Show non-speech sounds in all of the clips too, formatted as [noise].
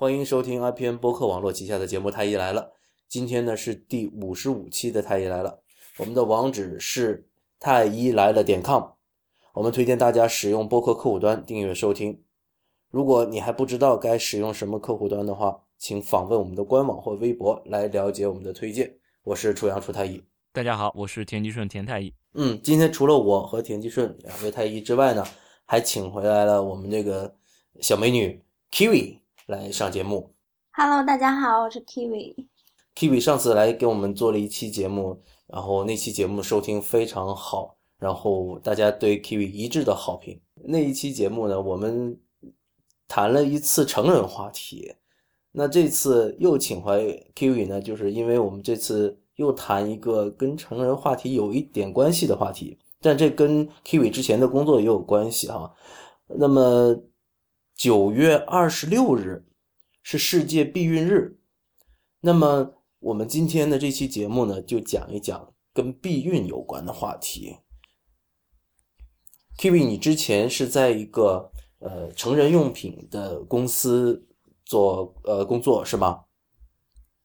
欢迎收听 IPN 播客网络旗下的节目《太医来了》。今天呢是第五十五期的《太医来了》，我们的网址是太医来了点 com。我们推荐大家使用播客客户端订阅收听。如果你还不知道该使用什么客户端的话，请访问我们的官网或微博来了解我们的推荐。我是楚阳楚太医，大家好，我是田吉顺田太医。嗯，今天除了我和田吉顺两位太医之外呢，还请回来了我们这个小美女 Kiwi 来上节目。Hello，大家好，我是 Kiwi。Kiwi 上次来给我们做了一期节目，然后那期节目收听非常好，然后大家对 Kiwi 一致的好评。那一期节目呢，我们谈了一次成人话题。那这次又请回 Kiwi 呢，就是因为我们这次又谈一个跟成人话题有一点关系的话题，但这跟 Kiwi 之前的工作也有关系哈。那么九月二十六日是世界避孕日，那么我们今天的这期节目呢，就讲一讲跟避孕有关的话题。Kiwi，你之前是在一个呃成人用品的公司做呃工作是吗？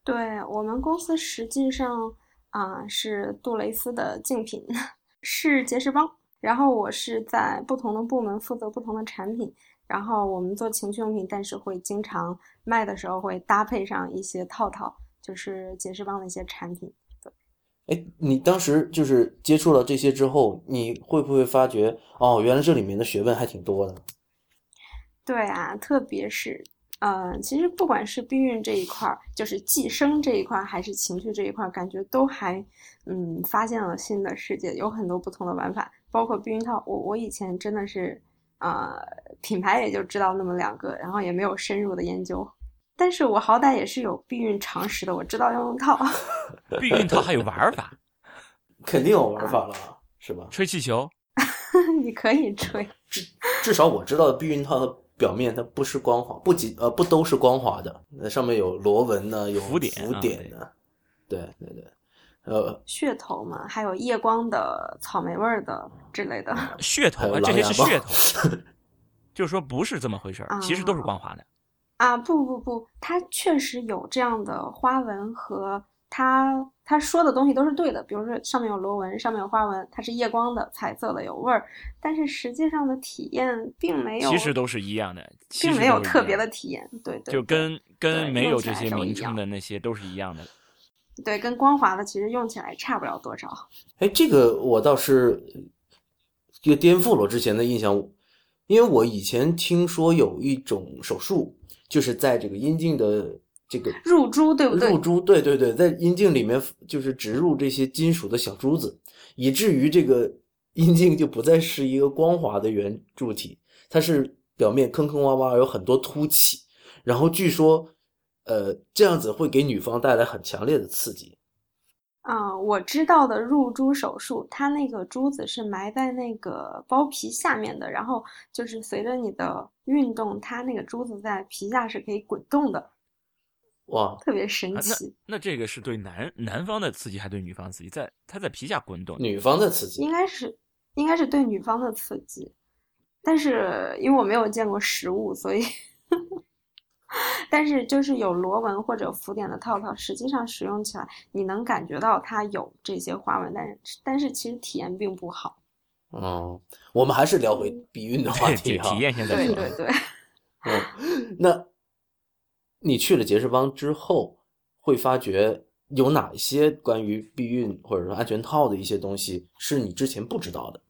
对我们公司实际上啊、是杜蕾斯的竞品，是杰士邦。然后我是在不同的部门负责不同的产品。然后我们做情趣用品，但是会经常卖的时候会搭配上一些套套，就是杰士邦的一些产品。哎，你当时就是接触了这些之后，你会不会发觉哦，原来这里面的学问还挺多的？对啊，特别是，呃，其实不管是避孕这一块儿，就是寄生这一块儿，还是情绪这一块儿，感觉都还，嗯，发现了新的世界，有很多不同的玩法，包括避孕套。我我以前真的是，呃，品牌也就知道那么两个，然后也没有深入的研究。但是我好歹也是有避孕常识的，我知道要用套。[laughs] 避孕套还有玩法，[laughs] 肯定有玩法了，是吧？吹气球，[laughs] 你可以吹。至至少我知道的避孕套的表面它不是光滑，不仅呃不都是光滑的，那上面有螺纹呢，有浮点浮啊点的，对对对，呃，噱头嘛，还有夜光的、草莓味儿的之类的。噱头啊，这些是噱头，[laughs] 就是说不是这么回事儿，其实都是光滑的。啊，不不不，它确实有这样的花纹和它它说的东西都是对的，比如说上面有螺纹，上面有花纹，它是夜光的、彩色的，有味儿，但是实际上的体验并没有，其实都是一样的，并没有特别的体验，对对，就跟跟没有这些名称的那些都是一样的。对跟光滑的其实用起来差不了多少。哎，这个我倒是就颠覆了我之前的印象，因为我以前听说有一种手术，就是在这个阴茎的这个入珠对不对？入珠，对对对，在阴茎里面就是植入这些金属的小珠子，以至于这个 [laughs] 阴茎就不再是一个光滑的圆柱体，它是表面坑坑洼洼，有很多凸起，然后据说，呃，这样子会给女方带来很强烈的刺激。啊、我知道的入珠手术，它那个珠子是埋在那个包皮下面的，然后就是随着你的运动，它那个珠子在皮下是可以滚动的，哇，特别神啊奇。那这个是对男男方的刺激，还对女方刺激？在它在皮下滚动，女方的刺激应该是应该是对女方的刺激，但是因为我没有见过实物，所以，但是就是有螺纹或者浮点的套套，实际上使用起来你能感觉到它有这些花纹，但是但是其实体验并不好。嗯，我们还是聊回避孕的话题哈。体体验现在说对对对，[laughs] 嗯，那你去了杰士邦之后，会发觉有哪一些关于避孕或者说安全套的一些东西是你之前不知道的？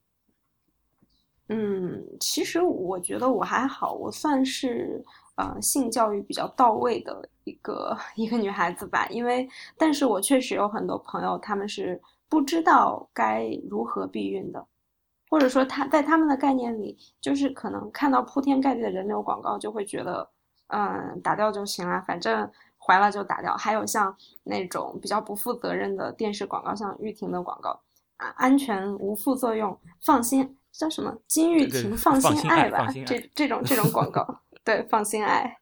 嗯，其实我觉得我还好，我算是呃性教育比较到位的一个 [laughs] 一个女孩子吧。因为，但是我确实有很多朋友，他们是不知道该如何避孕的，或者说他在他们的概念里，就是可能看到铺天盖地的人流广告，就会觉得，嗯，打掉就行了，反正怀了就打掉。还有像那种比较不负责任的电视广告，像玉婷的广告。啊，安全无副作用，放心，叫什么金玉婷放放心爱吧这这种这种广告，对，放心爱，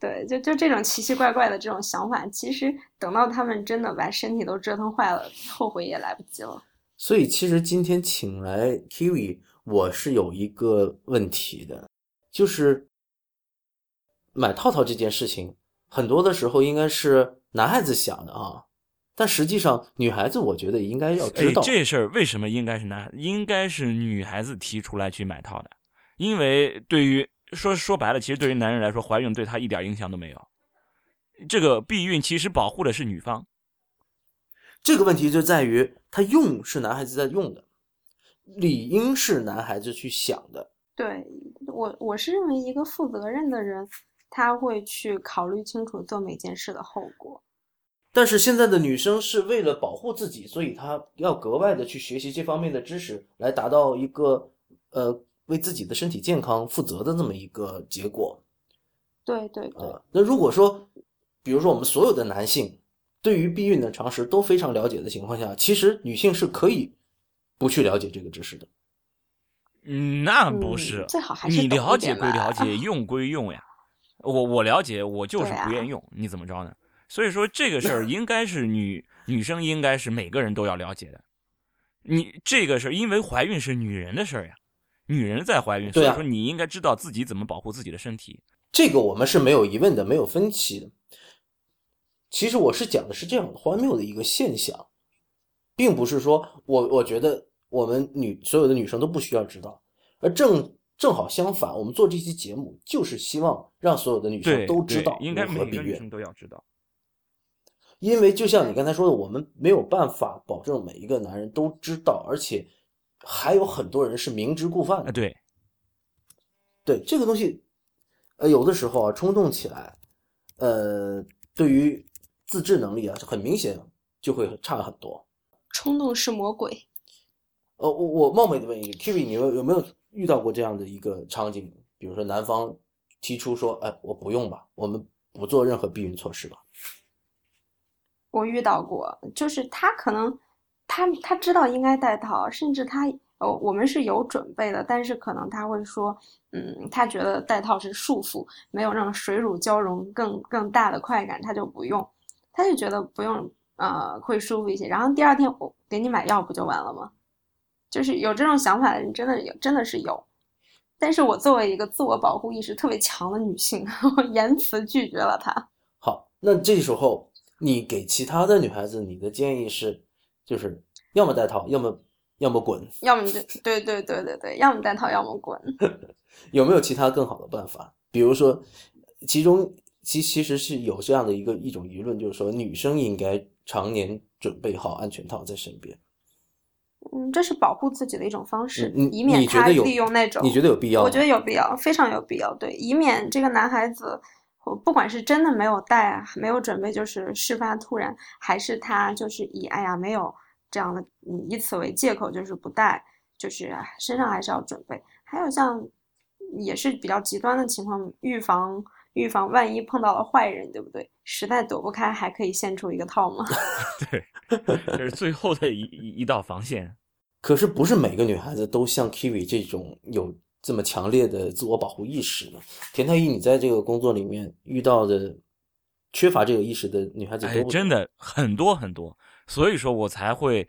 对，就就这种奇奇怪怪的这种想法，其实等到他们真的把身体都折腾坏了，后悔也来不及了。所以其实今天请来 Kiwi，我是有一个问题的，就是买套套这件事情，很多的时候应该是男孩子想的啊，但实际上女孩子我觉得应该要知道。这事儿为什么应该是男？应该是女孩子提出来去买套的，因为对于说说白了，其实对于男人来说，怀孕对他一点影响都没有。这个避孕其实保护的是女方。这个问题就在于，他用是男孩子在用的，理应是男孩子去想的。对我，我是认为一个负责任的人，他会去考虑清楚做每件事的后果。但是现在的女生是为了保护自己，所以她要格外的去学习这方面的知识，来达到一个呃为自己的身体健康负责的这么一个结果。对对对。那如果说，比如说我们所有的男性。对于避孕的常识都非常了解的情况下，其实女性是可以不去了解这个知识的。嗯，那不是，最好还是你了解归了解，[laughs] 用归用呀。我我了解，我就是不愿用，你怎么着呢？所以说这个事儿应该是女女生应该是每个人都要了解的。你这个事儿，因为怀孕是女人的事儿呀，女人在怀孕，所以说你应该知道自己怎么保护自己的身体。这个我们是没有疑问的，没有分歧的。其实我是讲的是这样荒谬的一个现象，并不是说我我觉得我们女所有的女生都不需要知道，而正正好相反，我们做这期节目就是希望让所有的女生都知道应该每个女生都要知道。因为就像你刚才说的，我们没有办法保证每一个男人都知道，而且还有很多人是明知故犯的。对，对这个东西，呃，有的时候啊，冲动起来，呃，对于。自制能力啊，很明显就会差很多。冲动是魔鬼。呃，我我冒昧的问一句，Kiwi，你有有没有遇到过这样的一个场景？比如说男方提出说：“哎，我不用吧，我们不做任何避孕措施吧。”我遇到过，就是他可能他他知道应该戴套，甚至他哦，我们是有准备的，但是可能他会说：“嗯，他觉得戴套是束缚，没有让水乳交融更更大的快感，他就不用。”他就觉得不用，呃，会舒服一些。然后第二天我给你买药不就完了吗？就是有这种想法的人真的有，真的是有。但是我作为一个自我保护意识特别强的女性，[laughs] 我严词拒绝了他。好，那这时候你给其他的女孩子，你的建议是，就是要么戴套，要么要么滚，要么就对对对对对，要么戴套，要么滚。[laughs] 有没有其他更好的办法？比如说，其中。其其实是有这样的一个一种舆论，就是说女生应该常年准备好安全套在身边。嗯，这是保护自己的一种方式，以免他利用那种。你觉得有必要？我觉得有必要，非常有必要。对，以免这个男孩子，不管是真的没有带，没有准备，就是事发突然，还是他就是以哎呀没有这样的，以此为借口就是不带，就是身上还是要准备。还有像也是比较极端的情况，预防。预防万一碰到了坏人，对不对？实在躲不开，还可以献出一个套嘛？[laughs] 对，这是最后的一一道防线。可是不是每个女孩子都像 Kiwi 这种有这么强烈的自我保护意识呢？田太医，你在这个工作里面遇到的缺乏这个意识的女孩子多真的很多很多，所以说我才会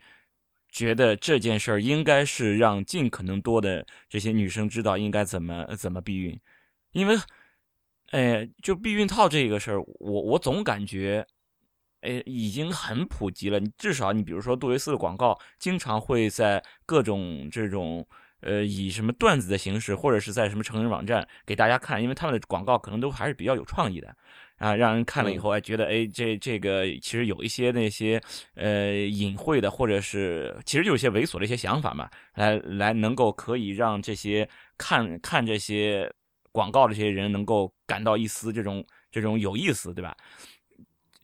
觉得这件事儿应该是让尽可能多的这些女生知道应该怎么怎么避孕，因为。哎，就避孕套这个事儿，我我总感觉，哎，已经很普及了。你至少你比如说杜蕾斯的广告，经常会在各种这种呃以什么段子的形式，或者是在什么成人网站给大家看，因为他们的广告可能都还是比较有创意的啊，让人看了以后哎觉得哎这这个其实有一些那些呃隐晦的，或者是其实就有些猥琐的一些想法嘛，来来能够可以让这些看看这些。广告的这些人能够感到一丝这种这种有意思，对吧？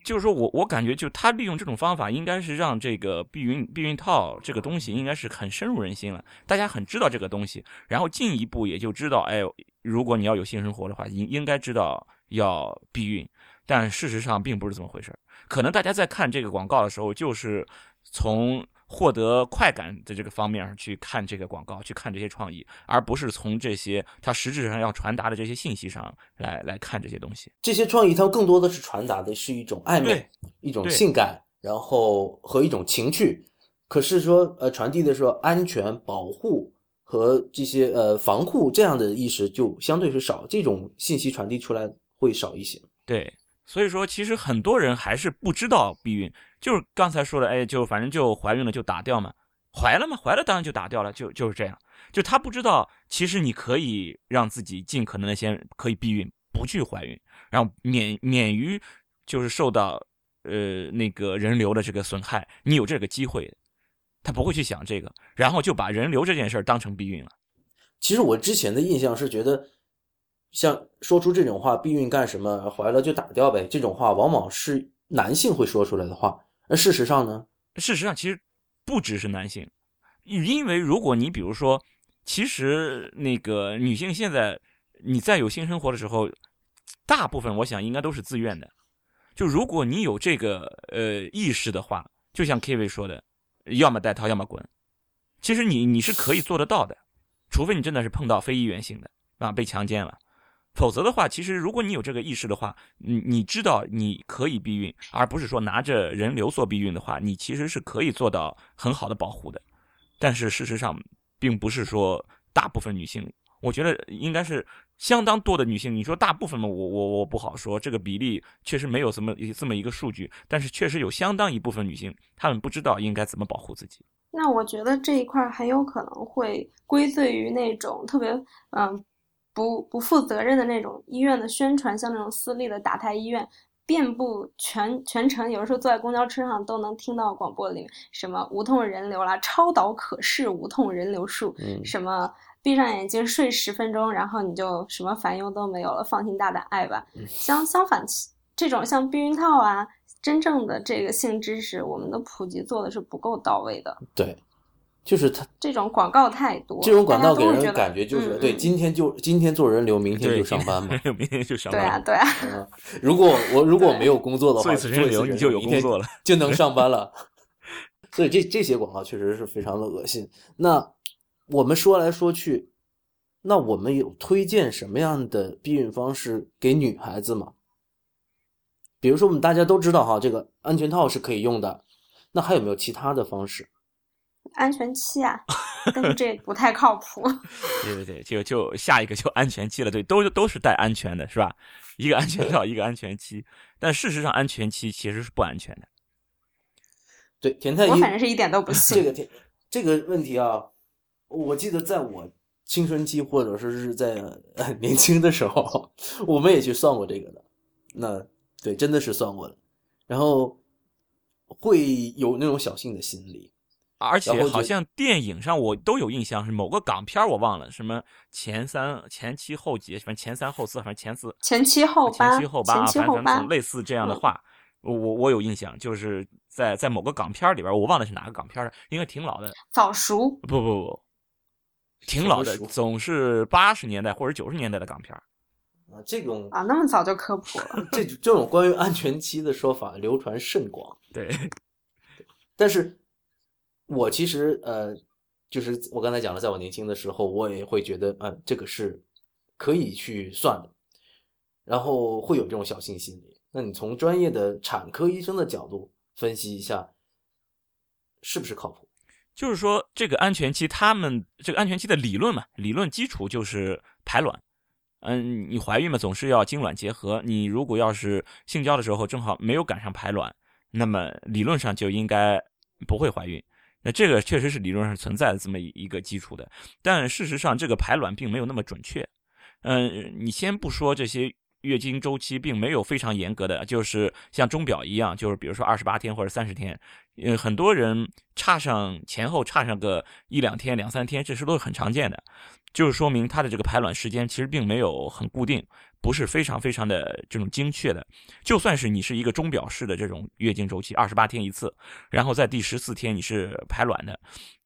就是说我我感觉，就他利用这种方法，应该是让这个避孕避孕套这个东西，应该是很深入人心了。大家很知道这个东西，然后进一步也就知道，哎，如果你要有性生活的话，应应该知道要避孕。但事实上并不是这么回事可能大家在看这个广告的时候，就是从。获得快感的这个方面去看这个广告，去看这些创意，而不是从这些它实质上要传达的这些信息上来来看这些东西。这些创意它更多的是传达的是一种暧昧、一种性感，然后和一种情趣。可是说，呃，传递的说安全、保护和这些呃防护这样的意识就相对是少。这种信息传递出来会少一些。对，所以说其实很多人还是不知道避孕，就是刚才说的，哎，就反正就怀孕了就打掉嘛，怀了嘛，怀了当然就打掉了，就就是这样。就他不知道，其实你可以让自己尽可能的先可以避孕，不去怀孕，然后免免于就是受到呃那个人流的这个损害，你有这个机会，他不会去想这个，然后就把人流这件事儿当成避孕了。其实我之前的印象是觉得，像说出这种话“避孕干什么？怀了就打掉呗”这种话，往往是男性会说出来的话。而事实上呢？事实上，其实不只是男性，因为如果你比如说。其实那个女性现在，你在有性生活的时候，大部分我想应该都是自愿的。就如果你有这个呃意识的话，就像 K V 说的，要么带套，要么滚。其实你你是可以做得到的，除非你真的是碰到非意愿性的啊被强奸了，否则的话，其实如果你有这个意识的话，你你知道你可以避孕，而不是说拿着人流做避孕的话，你其实是可以做到很好的保护的。但是事实上。并不是说大部分女性，我觉得应该是相当多的女性。你说大部分嘛，我我我不好说，这个比例确实没有这么这么一个数据，但是确实有相当一部分女性，她们不知道应该怎么保护自己。那我觉得这一块很有可能会归罪于那种特别嗯不不负责任的那种医院的宣传，像那种私立的打胎医院。遍布全全城，有的时候坐在公交车上都能听到广播里什么无痛人流啦，超导可视无痛人流术，什么闭上眼睛睡十分钟，然后你就什么烦忧都没有了，放心大胆爱吧。相相反，这种像避孕套啊，真正的这个性知识，我们的普及做的是不够到位的。对。就是他这种广告太多，这种广告给人感觉就是对，今天就今天做人流，明天就上班嘛，[laughs] 明天就上班。对啊，对啊。如果我如果没有工作的话，做一次人流你就有工作了，[laughs] 就能上班了。所以这这些广告确实是非常的恶心。那我们说来说去，那我们有推荐什么样的避孕方式给女孩子吗？比如说我们大家都知道哈，这个安全套是可以用的，那还有没有其他的方式？安全期啊，但是这不太靠谱。[laughs] 对对对，就就下一个就安全期了，对，都都是带安全的，是吧？一个安全套，一个安全期，但事实上安全期其实是不安全的。[laughs] 对，田太医，我反正是一点都不 [laughs] 信这个田这个问题啊。我记得在我青春期或者说是在年轻的时候，我们也去算过这个的。那对，真的是算过的，然后会有那种侥幸的心理。而且好像电影上我都有印象，是某个港片我忘了什么前三前七后几，反正前三后四，反正前四前七后八前七后八，反正类似这样的话，我我有印象，就是在在某个港片里边，我忘了是哪个港片了，应该挺老的。早熟？不不不，挺老的，总是八十年代或者九十年代的港片啊，这种啊，那么早就科普了。[laughs] 这这种关于安全期的说法流传甚广。对，但是。我其实呃，就是我刚才讲了，在我年轻的时候，我也会觉得，嗯，这个是可以去算的，然后会有这种侥幸心理。那你从专业的产科医生的角度分析一下，是不是靠谱？就是说，这个安全期，他们这个安全期的理论嘛，理论基础就是排卵。嗯，你怀孕嘛，总是要精卵结合。你如果要是性交的时候正好没有赶上排卵，那么理论上就应该不会怀孕。那这个确实是理论上存在的这么一个基础的，但事实上这个排卵并没有那么准确。嗯，你先不说这些月经周期并没有非常严格的，就是像钟表一样，就是比如说二十八天或者三十天，嗯，很多人差上前后差上个一两天、两三天，这是都是很常见的。就是说明它的这个排卵时间其实并没有很固定，不是非常非常的这种精确的。就算是你是一个钟表式的这种月经周期，二十八天一次，然后在第十四天你是排卵的，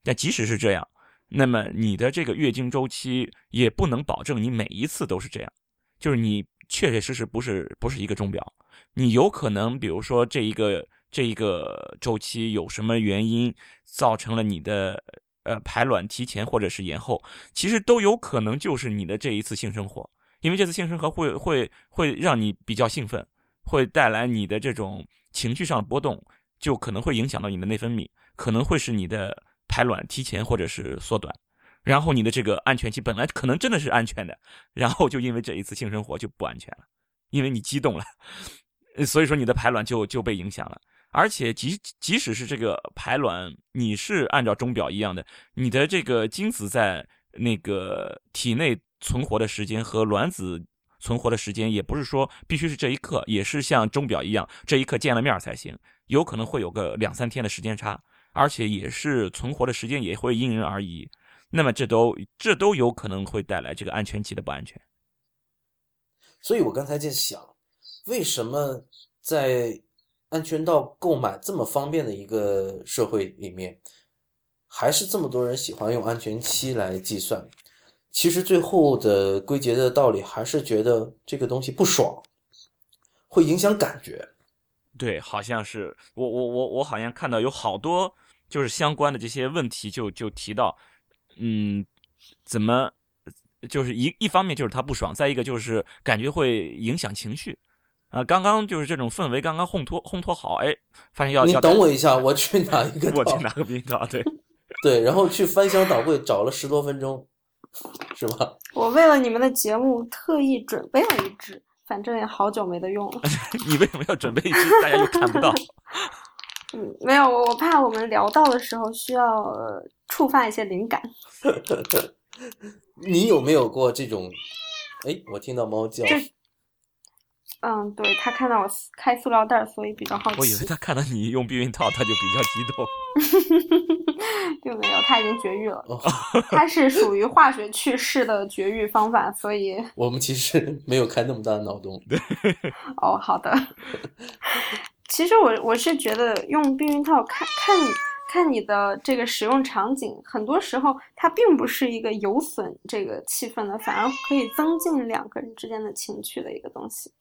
但即使是这样，那么你的这个月经周期也不能保证你每一次都是这样。就是你确确实实不是不是一个钟表，你有可能比如说这一个这一个周期有什么原因造成了你的。呃，排卵提前或者是延后，其实都有可能就是你的这一次性生活，因为这次性生活会会会让你比较兴奋，会带来你的这种情绪上的波动，就可能会影响到你的内分泌，可能会使你的排卵提前或者是缩短，然后你的这个安全期本来可能真的是安全的，然后就因为这一次性生活就不安全了，因为你激动了，[laughs] 所以说你的排卵就就被影响了。而且即即使是这个排卵，你是按照钟表一样的，你的这个精子在那个体内存活的时间和卵子存活的时间，也不是说必须是这一刻，也是像钟表一样，这一刻见了面才行，有可能会有个两三天的时间差，而且也是存活的时间也会因人而异。那么这都这都有可能会带来这个安全期的不安全。所以我刚才在想，为什么在安全套购买这么方便的一个社会里面，还是这么多人喜欢用安全期来计算。其实最后的归结的道理还是觉得这个东西不爽，会影响感觉。对，好像是我我我我好像看到有好多就是相关的这些问题，就就提到，嗯，怎么就是一一方面就是他不爽，再一个就是感觉会影响情绪。啊，刚刚就是这种氛围，刚刚烘托烘托好，哎，发现要你等我一下，我去拿一个，[laughs] 我去拿个避孕套，对，[laughs] 对，然后去翻箱倒柜找了十多分钟，[laughs] 是吧？我为了你们的节目特意准备了一支，反正也好久没得用了。[laughs] 你为什么要准备一支？大家又看不到。[laughs] 嗯，没有，我我怕我们聊到的时候需要触发一些灵感。你有没有过这种？哎，我听到猫叫。嗯，对他看到我开塑料袋，所以比较好奇。我以为他看到你用避孕套，他就比较激动。并没有，他已经绝育了。他是属于化学去世的绝育方法，所以 [laughs] 我们其实没有开那么大的脑洞。哦，好的。其实我我是觉得用避孕套，看看看你的这个使用场景，很多时候它并不是一个有损这个气氛的，反而可以增进两个人之间的情趣的一个东西。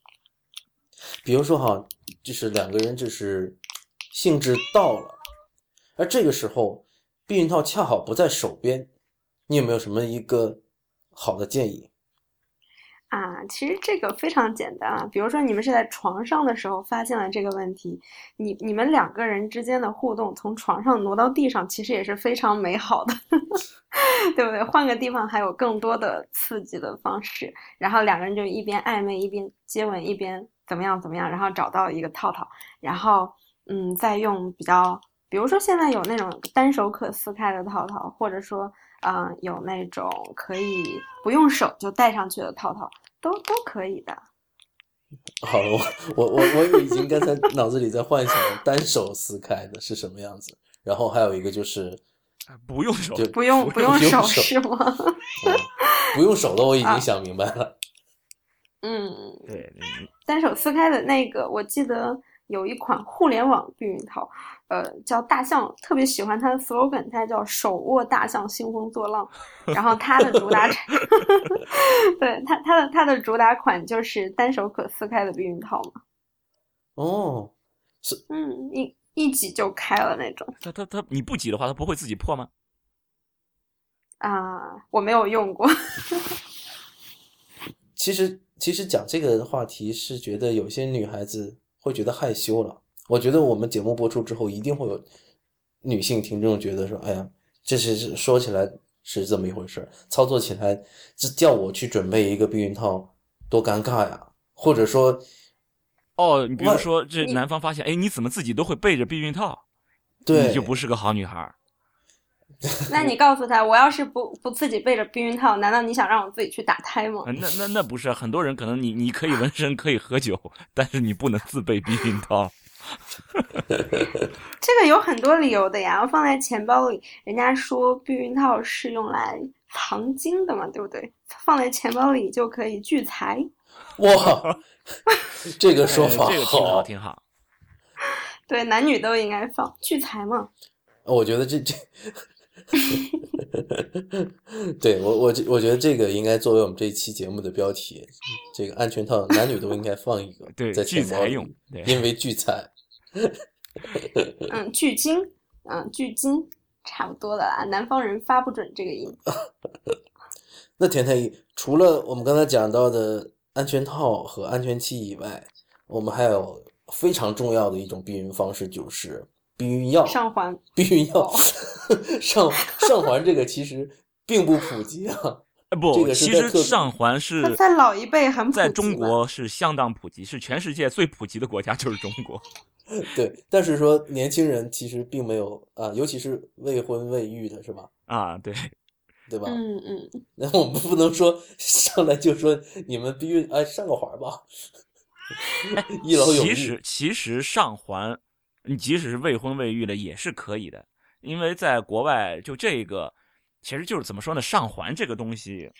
比如说哈，就是两个人就是兴致到了，而这个时候避孕套恰好不在手边，你有没有什么一个好的建议？啊，其实这个非常简单啊。比如说你们是在床上的时候发现了这个问题，你你们两个人之间的互动从床上挪到地上，其实也是非常美好的，[laughs] 对不对？换个地方还有更多的刺激的方式，然后两个人就一边暧昧一边接吻一边。怎么样？怎么样？然后找到一个套套，然后嗯，再用比较，比如说现在有那种单手可撕开的套套，或者说嗯，有那种可以不用手就戴上去的套套，都都可以的。[laughs] 好了，我我我我已经刚才 [laughs] 脑子里在幻想单手撕开的是什么样子，然后还有一个就是不用手，不用不用手是吗？不用手的我已经想明白了。[laughs] 嗯，对，单手撕开的那个，我记得有一款互联网避孕套，呃，叫大象，特别喜欢它的 slogan，它叫手握大象兴风作浪。[laughs] 然后它的主打产，[laughs] 对他他的他的主打款就是单手可撕开的避孕套嘛。哦，是，嗯，一一挤就开了那种。它它它，你不挤的话，它不会自己破吗？啊，我没有用过。[laughs] 其实。其实讲这个话题是觉得有些女孩子会觉得害羞了。我觉得我们节目播出之后，一定会有女性听众觉得说：“哎呀，这是说起来是这么一回事，操作起来这叫我去准备一个避孕套，多尴尬呀！”或者说，哦，你比如说这男方发现，哎，你怎么自己都会背着避孕套？对，你就不是个好女孩。那你告诉他，我要是不不自己背着避孕套，难道你想让我自己去打胎吗？那那那不是很多人可能你你可以纹身可以喝酒，但是你不能自备避孕套。[laughs] 这个有很多理由的呀，放在钱包里，人家说避孕套是用来藏金的嘛，对不对？放在钱包里就可以聚财。哇，这个说法这个挺好，挺好。对，男女都应该放聚财嘛。我觉得这这。[laughs] 对我我我觉得这个应该作为我们这一期节目的标题，这个安全套男女都应该放一个，对，在聚财用，因为聚财。[laughs] 嗯，距今，嗯，距今，差不多了啊。南方人发不准这个音。[laughs] 那甜甜，除了我们刚才讲到的安全套和安全期以外，我们还有非常重要的一种避孕方式，就是。避孕药上环，避孕药 [laughs] 上上环这个其实并不普及啊。这不，其实上环是在老一辈很普及在中国是相当普及，是全世界最普及的国家就是中国。[laughs] 对，但是说年轻人其实并没有啊，尤其是未婚未育的是吧？啊，对，对吧？嗯嗯，那我们不能说上来就说你们必须，哎，上个环吧，[laughs] 一劳永逸。其实其实上环，你即使是未婚未育的也是可以的，因为在国外就这个，其实就是怎么说呢？上环这个东西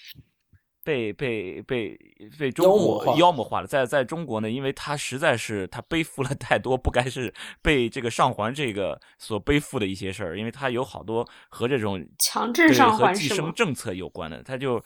被被被被中国妖魔化了，在在中国呢，因为它实在是它背负了 [laughs] 太多不该是被这个上环这个所背负的一些事儿，因为它有好多和这种强制上环是吗生政策有关的，它就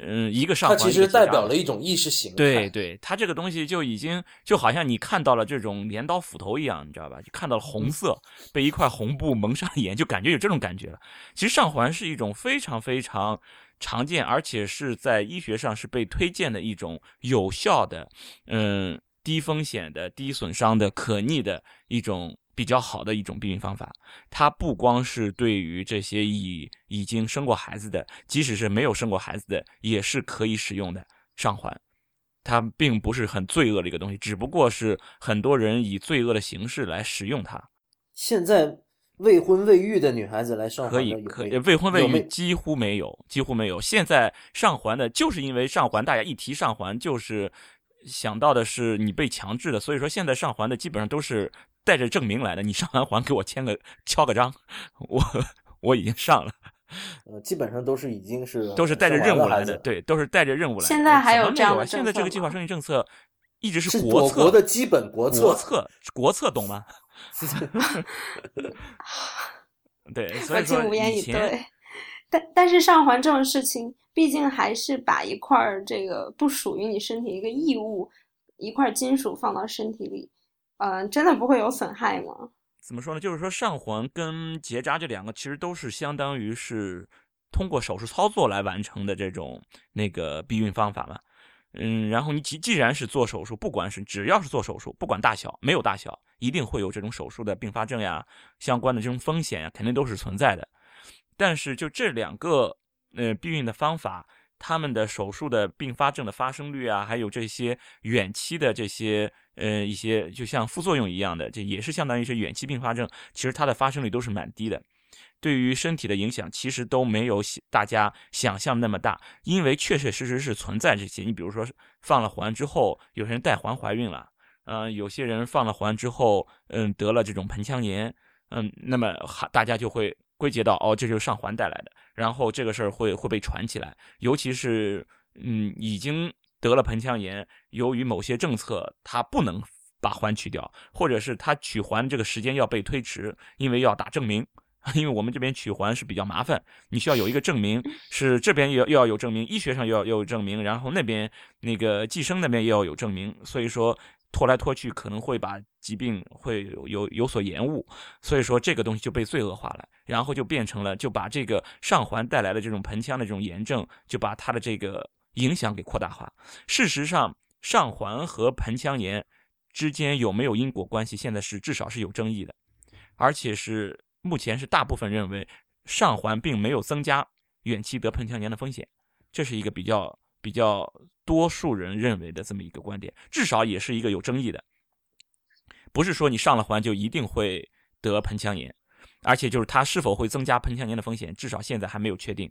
嗯一个上环它其实代表了一种意识形态。对对，它这个东西就已经就好像你看到了这种镰刀斧头一样，你知道吧？就看到了红色，被一块红布蒙上眼，就感觉有这种感觉了。其实上环是一种非常非常常见，而且是在医学上是被推荐的一种有效的，嗯，低风险的、低损伤的、可逆的一种比较好的一种避孕方法。它不光是对于这些已已经生过孩子的，即使是没有生过孩子的，也是可以使用的上环。它并不是很罪恶的一个东西，只不过是很多人以罪恶的形式来使用它。现在未婚未育的女孩子来上可环可以可以，未婚未育几乎没有，几乎没有。现在上环的，就是因为上环，大家一提上环，就是想到的是你被强制的，所以说现在上环的基本上都是带着证明来的。你上完环给我签个敲个章，我我已经上了，呃，基本上都是已经是都是带着任务来的，对，都是带着任务来的。现在还有这样的现在这个计划生育政策一直是国策我国的基本国策。国策，国策懂吗？[laughs] 对，所以 [laughs] 无言以对。但但是上环这种事情，毕竟还是把一块儿这个不属于你身体一个异物，一块金属放到身体里，嗯、真的不会有损害吗？怎么说呢？就是说上环跟结扎这两个其实都是相当于是通过手术操作来完成的这种那个避孕方法嘛。嗯，然后你既既然是做手术，不管是只要是做手术，不管大小，没有大小，一定会有这种手术的并发症呀，相关的这种风险呀，肯定都是存在的。但是就这两个呃避孕的方法，他们的手术的并发症的发生率啊，还有这些远期的这些呃一些就像副作用一样的，这也是相当于是远期并发症，其实它的发生率都是蛮低的。对于身体的影响，其实都没有大家想象那么大，因为确确实实是存在这些。你比如说放了环之后，有些人带环怀孕了，嗯、有些人放了环之后，嗯，得了这种盆腔炎，嗯，那么大家就会归结到哦，这就是上环带来的，然后这个事儿会会被传起来，尤其是嗯已经得了盆腔炎，由于某些政策它不能把环取掉，或者是他取环这个时间要被推迟，因为要打证明。[laughs] 因为我们这边取环是比较麻烦，你需要有一个证明，是这边又要又要有证明，医学上又要又有证明，然后那边那个计生那边又要有证明，所以说拖来拖去可能会把疾病会有有有所延误，所以说这个东西就被罪恶化了，然后就变成了就把这个上环带来的这种盆腔的这种炎症，就把它的这个影响给扩大化。事实上，上环和盆腔炎之间有没有因果关系，现在是至少是有争议的，而且是目前是大部分认为上环并没有增加远期得盆腔炎的风险，这是一个比较比较多数人认为的这么一个观点，至少也是一个有争议的。不是说你上了环就一定会得盆腔炎，而且就是它是否会增加盆腔炎的风险，至少现在还没有确定。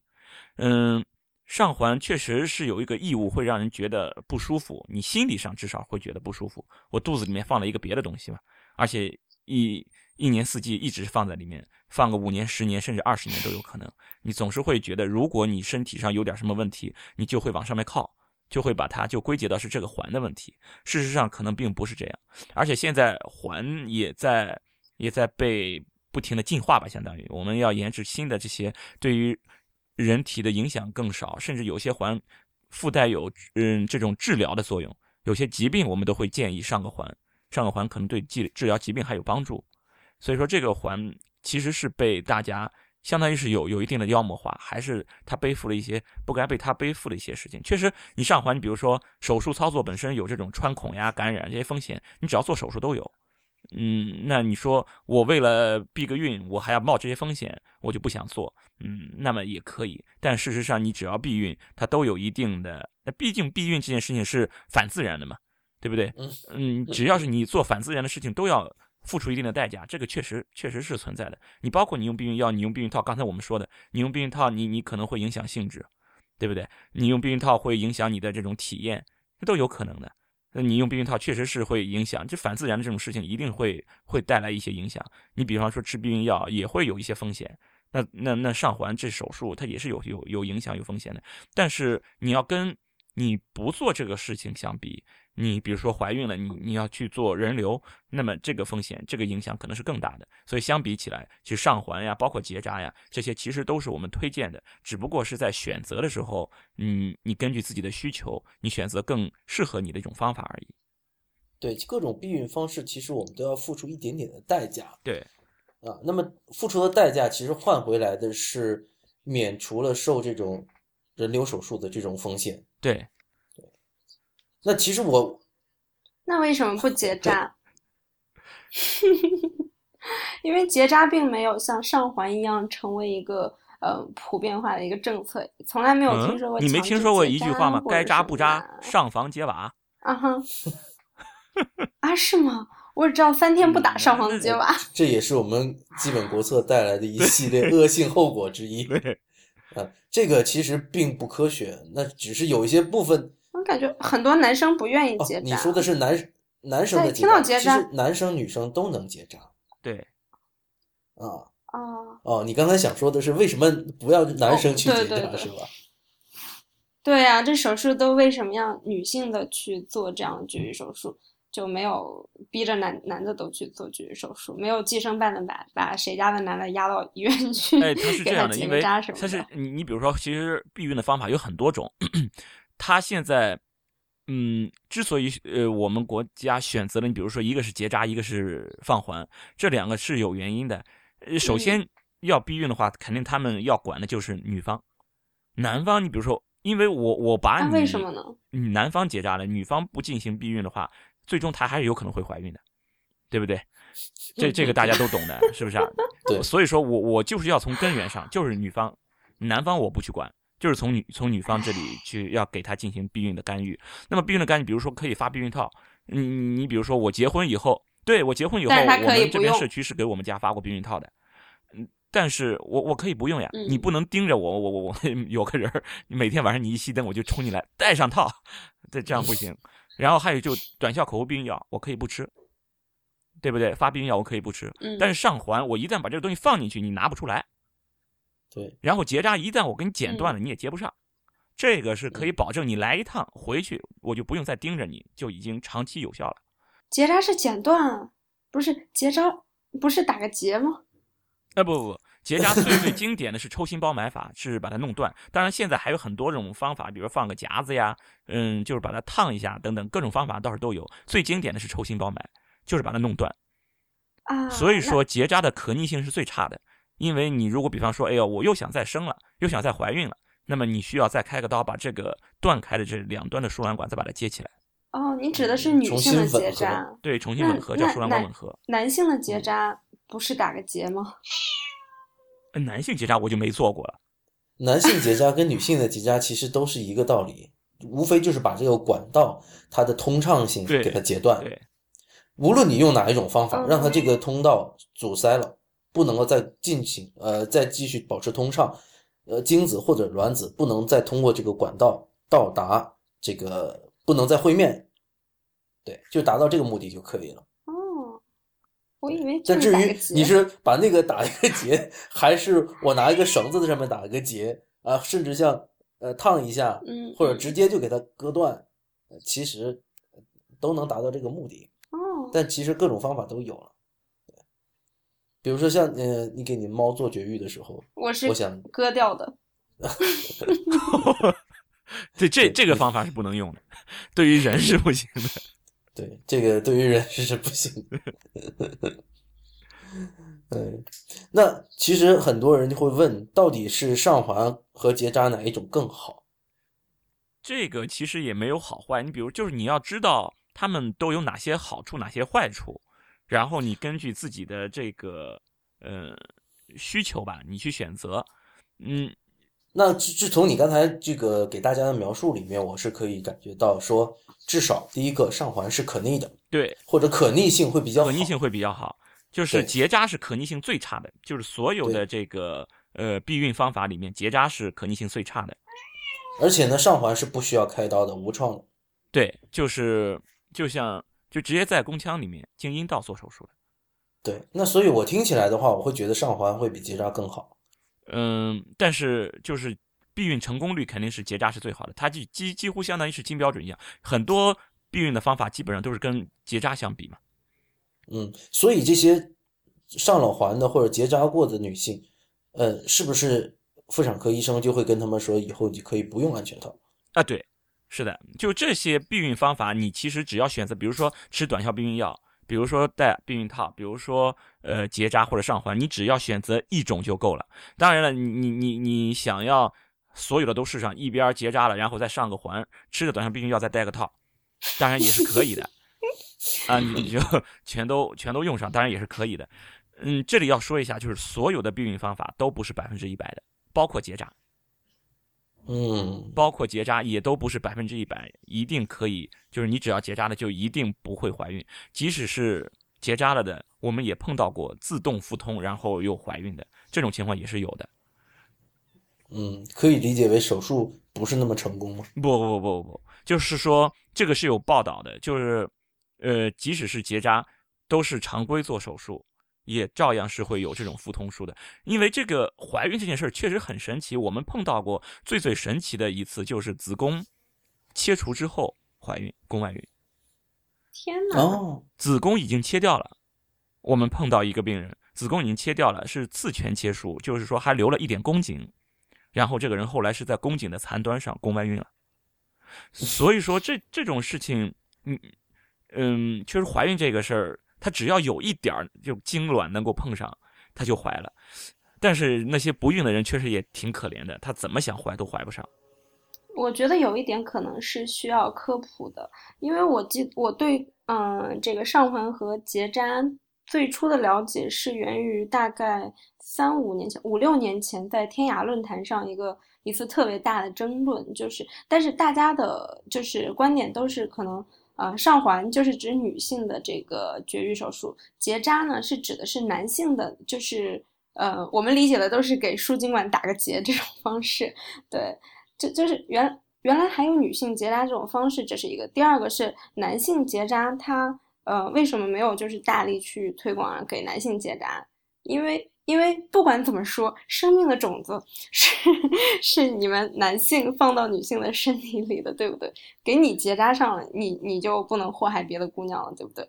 嗯，上环确实是有一个异物会让人觉得不舒服，你心理上至少会觉得不舒服。我肚子里面放了一个别的东西嘛，而且一一年四季一直放在里面，放个五年、十年甚至二十年都有可能。你总是会觉得，如果你身体上有点什么问题，你就会往上面靠，就会把它就归结到是这个环的问题。事实上可能并不是这样，而且现在环也在也在被不停的进化吧，相当于我们要研制新的这些对于人体的影响更少，甚至有些环附带有嗯这种治疗的作用，有些疾病我们都会建议上个环，上个环可能对治治疗疾病还有帮助。所以说这个环其实是被大家相当于是有有一定的妖魔化，还是他背负了一些不该被他背负的一些事情。确实，你上环，你比如说手术操作本身有这种穿孔呀、感染这些风险，你只要做手术都有。嗯，那你说我为了避个孕，我还要冒这些风险，我就不想做。嗯，那么也可以。但事实上，你只要避孕，它都有一定的。那毕竟避孕这件事情是反自然的嘛，对不对？嗯，只要是你做反自然的事情，都要付出一定的代价。这个确实确实是存在的。你包括你用避孕药，你用避孕套，刚才我们说的，你用避孕套，你你可能会影响性质，对不对？你用避孕套会影响你的这种体验，这都有可能的。那你用避孕套确实是会影响，就反自然的这种事情一定会会带来一些影响。你比方说吃避孕药也会有一些风险，那那那上环这手术它也是有有有影响有风险的。但是你要跟你不做这个事情相比。你比如说怀孕了，你你要去做人流，那么这个风险、这个影响可能是更大的。所以相比起来，其实上环呀、包括结扎呀，这些其实都是我们推荐的，只不过是在选择的时候，嗯，你根据自己的需求，你选择更适合你的一种方法而已。对，各种避孕方式，其实我们都要付出一点点的代价。对，啊，那么付出的代价，其实换回来的是免除了受这种人流手术的这种风险。对。那其实我，那为什么不 [laughs] 结扎？[laughs] 因为结扎并没有像上环一样成为一个呃普遍化的一个政策，从来没有听说过。你没听说过一句话吗？该扎不扎，上房揭瓦。[laughs] 啊哈，啊是吗？我只知道三天不打上房揭瓦。这也是我们基本国策带来的一系列恶性后果之一。啊，这个其实并不科学，那只是有一些部分。我感觉很多男生不愿意结扎。你说的是男男生的结扎，其实男生女生都能结扎。对。啊。哦。哦，你刚才想说的是为什么不要男生去结扎是吧？对呀，这手术都为什么要女性的去做这样绝育手术？就没有逼着男男的都去做绝育手术？没有计生办的把把谁家的男的押到医院去？哎，他是这样的，因为他是你你比如说，其实避孕的方法有很多种。他现在，嗯，之所以呃，我们国家选择了你，比如说一个是结扎，一个是放环，这两个是有原因的。呃，首先要避孕的话，肯定他们要管的就是女方，男方你比如说，因为我我把你为什么呢？男方结扎了，女方不进行避孕的话，最终她还是有可能会怀孕的，对不对？这这个大家都懂的，是不是啊？[laughs] 对，所以说我我就是要从根源上，就是女方，男方我不去管。就是从女从女方这里去要给她进行避孕的干预。那么避孕的干预，比如说可以发避孕套。你你比如说我结婚以后，对我结婚以后，我们这边社区是给我们家发过避孕套的。嗯，但是我我可以不用呀。你不能盯着我，我我我 [laughs] 有个人，每天晚上你一熄灯，我就冲进来戴上套，这这样不行。然后还有就短效口服避孕药，我可以不吃，对不对？发避孕药我可以不吃，但是上环我一旦把这个东西放进去，你拿不出来。对，然后结扎一旦我给你剪断了，你也接不上，这个是可以保证你来一趟回去，我就不用再盯着你，就已经长期有效了。结扎是剪断，不是结扎，不是打个结吗？哎，不不不，结扎最最经典的是抽心包埋法，是把它弄断。当然现在还有很多种方法，比如放个夹子呀，嗯，就是把它烫一下等等，各种方法倒是都有。最经典的是抽心包埋，就是把它弄断。啊，所以说结扎的可逆性是最差的。因为你如果比方说，哎呦，我又想再生了，又想再怀孕了，那么你需要再开个刀，把这个断开的这两端的输卵管再把它接起来。哦，你指的是女性的结扎？对，重新吻合叫输卵管吻合。男性的结扎不是打个结吗？男性结扎我就没做过了。男性结扎跟女性的结扎其实都是一个道理，无非就是把这个管道它的通畅性给它截断。对，无论你用哪一种方法，让它这个通道阻塞了。不能够再进行，呃，再继续保持通畅，呃，精子或者卵子不能再通过这个管道到达这个，不能再会面，对，就达到这个目的就可以了。哦，我以为。但至于你是把那个打一个结，还是我拿一个绳子在上面打一个结啊，甚至像呃烫一下，嗯，或者直接就给它割断，其实都能达到这个目的。哦。但其实各种方法都有了。比如说像呃，你给你猫做绝育的时候，我是我想割掉的。[laughs] [laughs] 对，这这个方法是不能用的，对于人是不行的。[laughs] 对，这个对于人是不行的。嗯，那其实很多人就会问，到底是上环和结扎哪一种更好？这个其实也没有好坏，你比如就是你要知道他们都有哪些好处，哪些坏处。然后你根据自己的这个呃需求吧，你去选择。嗯，那就从你刚才这个给大家的描述里面，我是可以感觉到说，至少第一个上环是可逆的，对，或者可逆性会比较好可逆性会比较好。就是结扎是可逆性最差的，就是所有的这个呃避孕方法里面，结扎是可逆性最差的。而且呢，上环是不需要开刀的，无创的。对，就是就像就直接在宫腔里面经阴道做手术的。对，那所以我听起来的话，我会觉得上环会比结扎更好。嗯，但是就是避孕成功率肯定是结扎是最好的，它就几几乎相当于是金标准一样，很多避孕的方法基本上都是跟结扎相比嘛。嗯，所以这些上了环的或者结扎过的女性，呃，是不是妇产科医生就会跟他们说，以后你可以不用安全套？啊，对，是的，就这些避孕方法，你其实只要选择，比如说吃短效避孕药，比如说戴避孕套，比如说呃结扎或者上环，你只要选择一种就够了。当然了，你你你你想要所有的都试上，一边结扎了，然后再上个环，吃个短效避孕药，再戴个套，当然也是可以的。啊，你就 [laughs] 全都全都用上，当然也是可以的。嗯，这里要说一下，就是所有的避孕方法都不是百分之一百的，包括结扎。嗯，包括结扎也都不是百分之一百，一定可以，就是你只要结扎了，就一定不会怀孕。即使是结扎了的，我们也碰到过自动腹通然后又怀孕的这种情况也是有的。嗯，可以理解为手术不是那么成功吗？不不不不不，就是说这个是有报道的，就是。呃，即使是结扎，都是常规做手术，也照样是会有这种腹通术的。因为这个怀孕这件事儿确实很神奇，我们碰到过最最神奇的一次就是子宫切除之后怀孕，宫外孕。天哪！哦，子宫已经切掉了，我们碰到一个病人，子宫已经切掉了，是次全切除，就是说还留了一点宫颈，然后这个人后来是在宫颈的残端上宫外孕了。所以说这这种事情，嗯。嗯，确实怀孕这个事儿，她只要有一点儿就精卵能够碰上，她就怀了。但是那些不孕的人确实也挺可怜的，她怎么想怀都怀不上。我觉得有一点可能是需要科普的，因为我记我对嗯这个上环和结扎最初的了解是源于大概三五年前、五六年前在天涯论坛上一个一次特别大的争论，就是但是大家的就是观点都是可能。呃，上环就是指女性的这个绝育手术，结扎呢是指的是男性的，就是呃，我们理解的都是给输精管打个结这种方式。对，就就是原原来还有女性结扎这种方式，这是一个。第二个是男性结扎，他呃为什么没有就是大力去推广啊？给男性结扎，因为。因为不管怎么说，生命的种子是 [laughs] 是你们男性放到女性的身体里的，对不对？给你结扎上了，你你就不能祸害别的姑娘了，对不对？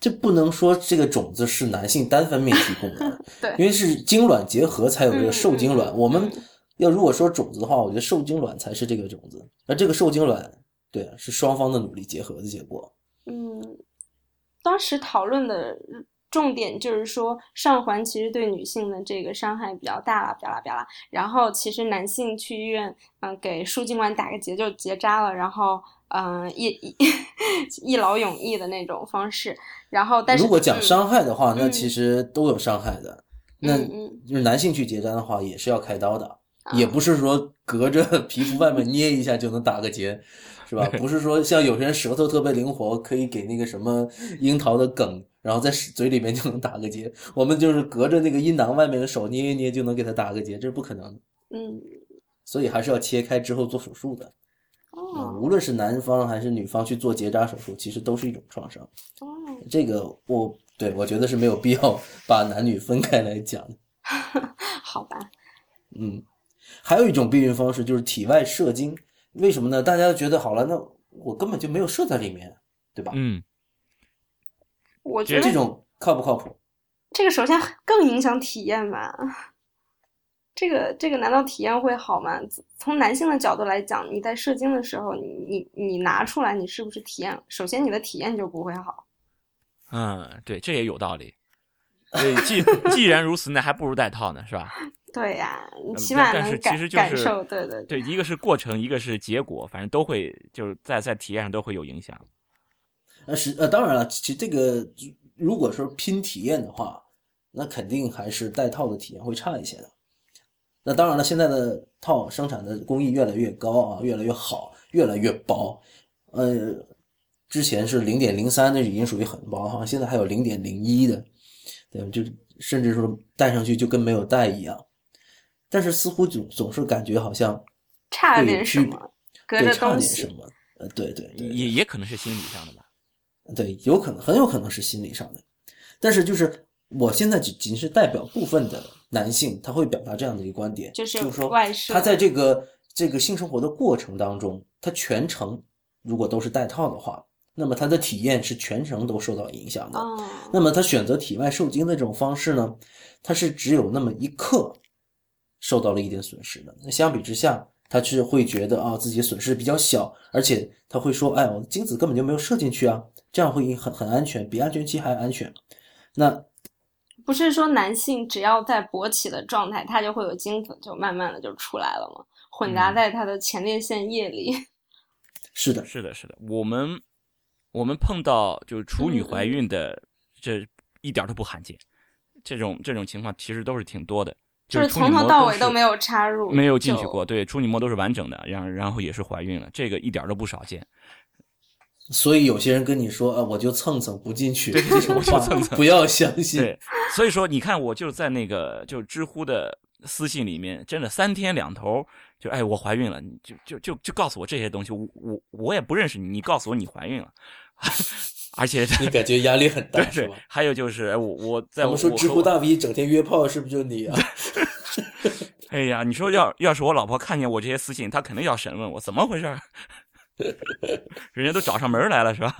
这不能说这个种子是男性单方面提供的，[laughs] 对，因为是精卵结合才有这个受精卵。我们要如果说种子的话，我觉得受精卵才是这个种子，而这个受精卵，对，是双方的努力结合的结果。嗯，当时讨论的。重点就是说，上环其实对女性的这个伤害比较大了，巴拉巴拉。然后其实男性去医院，嗯，给输精管打个结就结扎了，然后嗯，一一 [laughs] 一劳永逸的那种方式。然后，但是如果讲伤害的话，那其实都有伤害的。那就是男性去结扎的话，也是要开刀的，也不是说隔着 [laughs] 皮肤外面捏一下就能打个结，是吧？[laughs] 不是说像有些人舌头特别灵活，可以给那个什么樱桃的梗。然后在嘴里面就能打个结，我们就是隔着那个阴囊外面的手捏一捏就能给它打个结，这是不可能的。嗯，所以还是要切开之后做手术的。哦，无论是男方还是女方去做结扎手术，其实都是一种创伤。哦，这个我对我觉得是没有必要把男女分开来讲。[laughs] 好吧。嗯，还有一种避孕方式就是体外射精，为什么呢？大家觉得好了，那我根本就没有射在里面，对吧？嗯。我觉得这种靠不靠谱？这个首先更影响体验吧。这个这个难道体验会好吗？从男性的角度来讲，你在射精的时候，你你你拿出来，你是不是体验？首先你的体验就不会好。嗯，对，这也有道理。对，既既然如此，那还不如戴套呢，是吧？[laughs] 对呀，你起码能感感受。对对对，一个是过程，一个是结果，反正都会就是在在体验上都会有影响。呃是呃当然了，其实这个如果说拼体验的话，那肯定还是带套的体验会差一些的。那当然了，现在的套生产的工艺越来越高啊，越来越好，越来越薄。呃，之前是零点零三，那已经属于很薄哈，现在还有零点零一的，对，就甚至说戴上去就跟没有戴一样。但是似乎总总是感觉好像差点什么，隔对着差点什。么？呃，对对对，也也可能是心理上的吧。对，有可能，很有可能是心理上的。但是就是我现在仅仅是代表部分的男性，他会表达这样的一个观点，就就是说他在这个这个性生活的过程当中，他全程如果都是带套的话，那么他的体验是全程都受到影响的。哦，那么他选择体外受精的这种方式呢，他是只有那么一刻受到了一点损失的。那相比之下，他是会觉得啊自己损失比较小，而且他会说，哎，我的精子根本就没有射进去啊，这样会很很安全，比安全期还安全。那不是说男性只要在勃起的状态，他就会有精子就慢慢的就出来了吗？混杂嗯在他的前列腺液里。[laughs] [laughs] 是的，是的，是的，我们我们碰到就是处女怀孕的，这一点都不罕见。这种这种情况其实都是挺多的，就是从头到尾都没有插入，没有进去过，对，处女膜都是完整的，然后然后也是怀孕了，这个一点都不少见。所以有些人跟你说啊，我就蹭蹭不进去，对我就蹭蹭不要相信。对，所以说你看，我就在那个就知乎的私信里面，真的三天两头就哎我怀孕了，你就就就就告诉我这些东西，我我我也不认识你，你告诉我你怀孕了，[laughs] 而且你感觉压力很大是吧？，还有就是哎我我在我们说知乎大 V 整天约炮，是不是就你啊？[laughs] 哎呀，你说要要是我老婆看见我这些私信，她肯定要审问我怎么回事儿，[laughs] 人家都找上门来了是吧？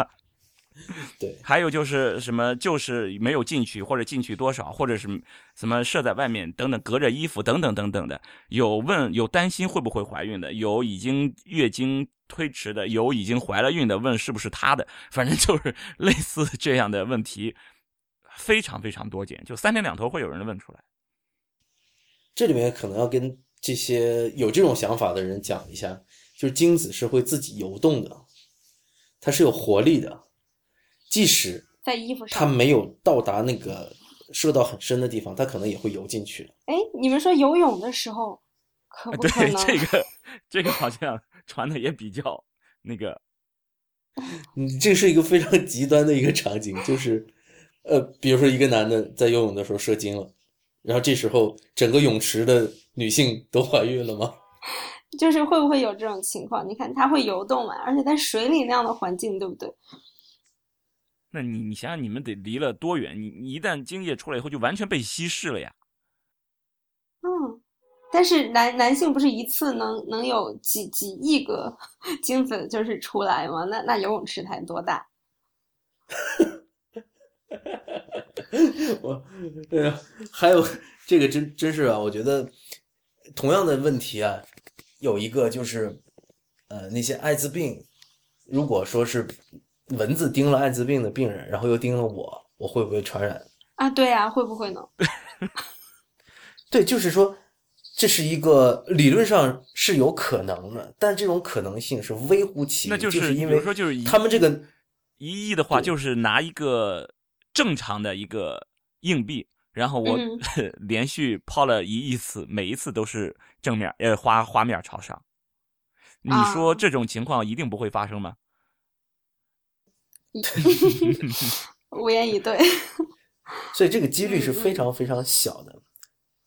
对，还有就是什么，就是没有进去，或者进去多少，或者是什么设在外面等等，隔着衣服等等等等的。有问有担心会不会怀孕的，有已经月经推迟的，有已经怀了孕的，问是不是他的，反正就是 [laughs] 类似这样的问题，非常非常多见，就三天两头会有人问出来。这里面可能要跟这些有这种想法的人讲一下，就是精子是会自己游动的，它是有活力的，即使在衣服上它。没有到达那个射到很深的地方，它可能也会游进去的。哎，你们说游泳的时候可不对可能？这个这个好像传的也比较那个，[laughs] 你这是一个非常极端的一个场景，就是，呃，比如说一个男的在游泳的时候射精了，然后这时候整个泳池的女性都怀孕了吗？就是会不会有这种情况？你看它会游动嘛，而且在水里那样的环境，对不对？那你你想想，你们得离了多远？你你一旦精液出来以后，就完全被稀释了呀。嗯，但是男男性不是一次能能有几几亿个 [laughs] 精子就是出来吗？那那游泳池才多大？[laughs] 我，对呀，还有这个真真是啊，我觉得同样的问题啊，有一个就是，呃，那些艾滋病，如果说是蚊子叮了艾滋病的病人，然后又叮了我，我会不会传染？啊，对呀、会不会呢？[laughs] 对，就是说，这是一个理论上是有可能的，但这种可能性是微乎其微，那就就是因为比如说就是他们这个一亿的话，就是拿一个正常的一个硬币，然后我、嗯 [laughs] 连续抛了一亿次，每一次都是正面呃花花面朝上。你说啊这种情况一定不会发生吗？[laughs] 无言以对。所以这个几率是非常非常小的。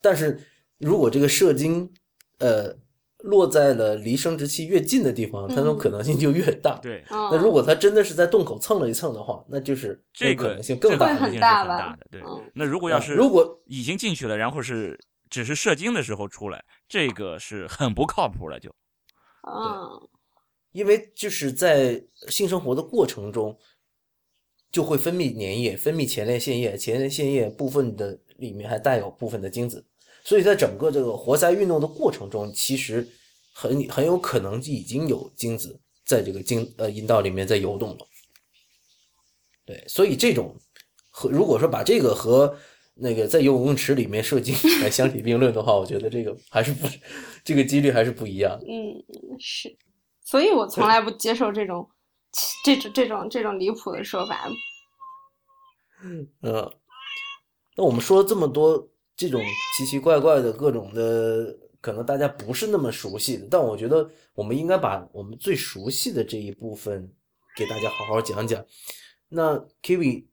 但是如果这个射精，呃，落在了离生殖器越近的地方，它那种可能性就越大。对，嗯，那如果它真的是在洞口蹭了一蹭的话，那就是这个可能性更大可能性是很大的。对，嗯那如果要是啊如果已经进去了，然后是只是射精的时候出来，这个是很不靠谱了就。嗯，因为就是在性生活的过程中，就会分泌粘液，分泌前列腺液，前列腺液部分的里面还带有部分的精子，所以在整个这个活塞运动的过程中，其实很很有可能已经有精子在这个精呃阴道里面在游动了。对，所以这种和如果说把这个和那个在游泳池里面射精 [laughs] 来相提并论的话，我觉得这个还是不 [laughs] 这个几率还是不一样的。嗯，是，所以我从来不 [laughs] 接受这种这种这种这种离谱的说法。嗯，那我们说了这么多这种奇奇怪怪的各种的，可能大家不是那么熟悉的，但我觉得我们应该把我们最熟悉的这一部分给大家好好讲讲。那 Kiwi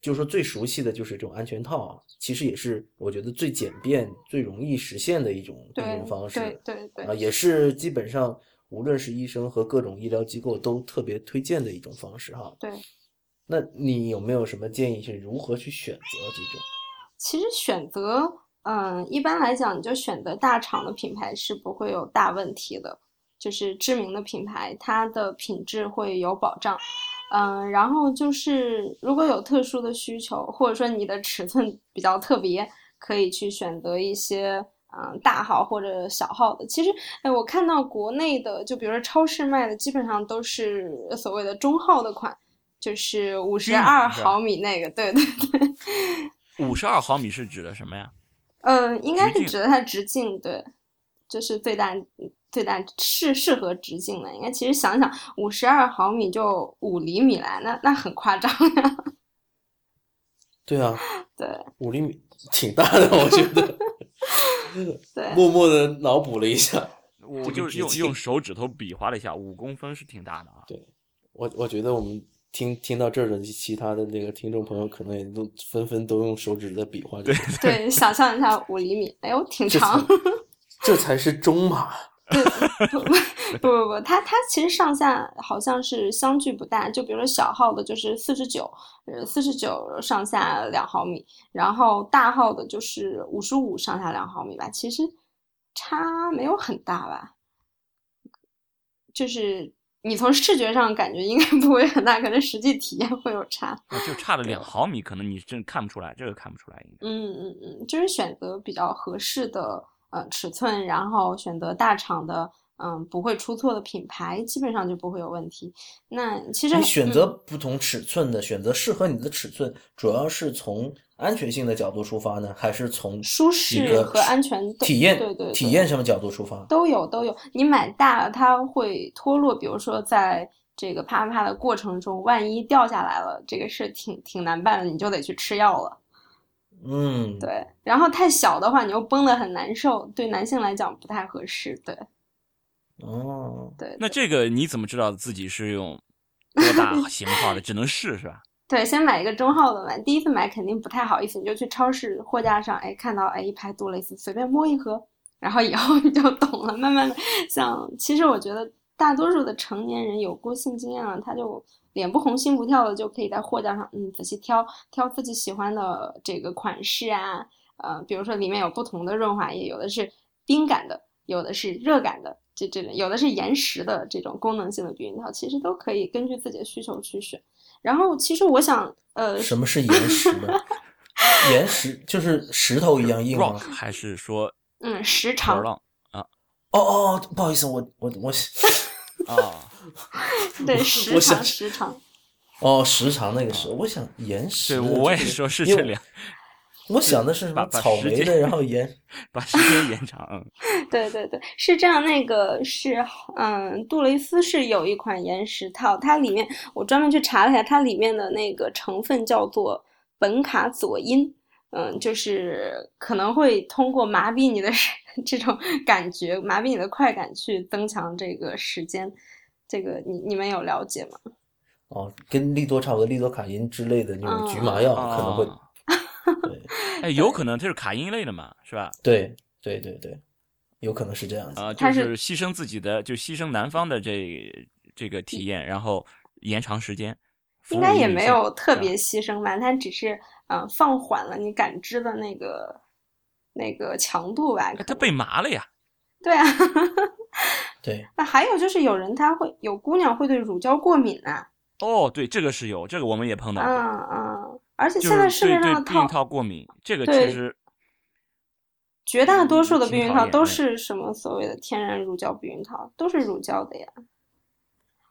就是说最熟悉的就是这种安全套啊，其实也是我觉得最简便、最容易实现的一种方式。对对对啊，也是基本上无论是医生和各种医疗机构都特别推荐的一种方式哈。对。那你有没有什么建议是如何去选择这种？其实选择，嗯，一般来讲，你就选择大厂的品牌是不会有大问题的，就是知名的品牌，它的品质会有保障。嗯，然后就是如果有特殊的需求，或者说你的尺寸比较特别，可以去选择一些嗯大号或者小号的。其实，哎，我看到国内的，就比如说超市卖的，基本上都是所谓的中号的款，就是五十二毫米那个，对对对。五十二毫米是指的什么呀？嗯，应该是指的它直径，对，就是最大最大适适合直径的。应该其实想想，五十二毫米就五厘米来，那那很夸张呀。对啊，[laughs] 对五厘米挺大的，我觉得。[laughs] 对，默默的脑补了一下，我就是用 [laughs] 用手指头比划了一下，五公分是挺大的啊。对我我觉得我们听听到这儿的其他的那个听众朋友，可能也都纷纷都用手指在比划这个，对，想象一下五厘米，哎呦，挺长。这才是中码。对，不不不不不，它它其实上下好像是相距不大，就比如说小号的就是四十九，呃，四十九上下两毫米，然后大号的就是五十五上下两毫米吧，其实差没有很大吧，就是你从视觉上感觉应该不会很大，可能实际体验会有差。啊就差了两毫米，可能你真看不出来，这个看不出来应该。嗯嗯嗯，就是选择比较合适的呃尺寸，然后选择大厂的嗯不会出错的品牌，基本上就不会有问题。那其实你选择嗯不同尺寸的，选择适合你的尺寸，主要是从安全性的角度出发呢，还是从舒适和安全体验对对对体验什么角度出发？都有都有。你买大了，它会脱落，比如说在这个啪啪啪的过程中，万一掉下来了，这个事挺挺难办的，你就得去吃药了。嗯，对，然后太小的话，你又绷得很难受，对男性来讲不太合适。对哦，对。那这个你怎么知道自己是用多大 [laughs] 型号的？只能试是吧？[laughs] 对，先买一个中号的吧，第一次买肯定不太好意思，你就去超市货架上，哎，看到哎一排杜蕾斯，随便摸一盒，然后以后你就懂了。慢慢的，像其实我觉得大多数的成年人有过性经验了，他就脸不红心不跳的，就可以在货架上嗯仔细挑挑自己喜欢的这个款式啊，呃，比如说里面有不同的润滑液，有的是冰感的，有的是热感的，这这有的是延时的这种功能性的避孕套，其实都可以根据自己的需求去选。然后其实我想，呃，什么是延时呢？岩石就是石头一样硬吗还是说嗯，时长，啊哦哦，不好意思，我我我 [laughs] 啊？[laughs] 对，时我想长，时长，哦时长那个是，我想岩石对，的这个，我也说是这两，我想的是什把么草莓的，然后 [laughs] 延把时间延长。嗯 [laughs] 对对对，是这样。那个是，嗯，杜蕾斯是有一款延时套，它里面我专门去查了一下，它里面的那个成分叫做苯卡佐因，嗯，就是可能会通过麻痹你的 [laughs] 这种感觉，麻痹你的快感去增强这个时间。这个你你们有了解吗？哦，跟利多差不多，利多卡因之类的那种局麻药可能会啊，[laughs] 对哎，有可能它是卡因类的嘛，是吧？对对对对，有可能是这样子。啊，它就是是牺牲自己的，就牺牲男方的这这个体验，然后延长时间。应该也没有特别牺牲吧，它只是嗯、呃放缓了你感知的那个那个强度吧。哎他被麻了呀。对啊，[laughs] 对，那还有就是有人他会有姑娘会对乳胶过敏啊、哦，对，这个是有，这个我们也碰到嗯过，嗯，而且现在市面上的对避孕套过敏，这个其实绝大多数的避孕套都是什么所谓的天然乳胶避孕套，都是乳胶的呀。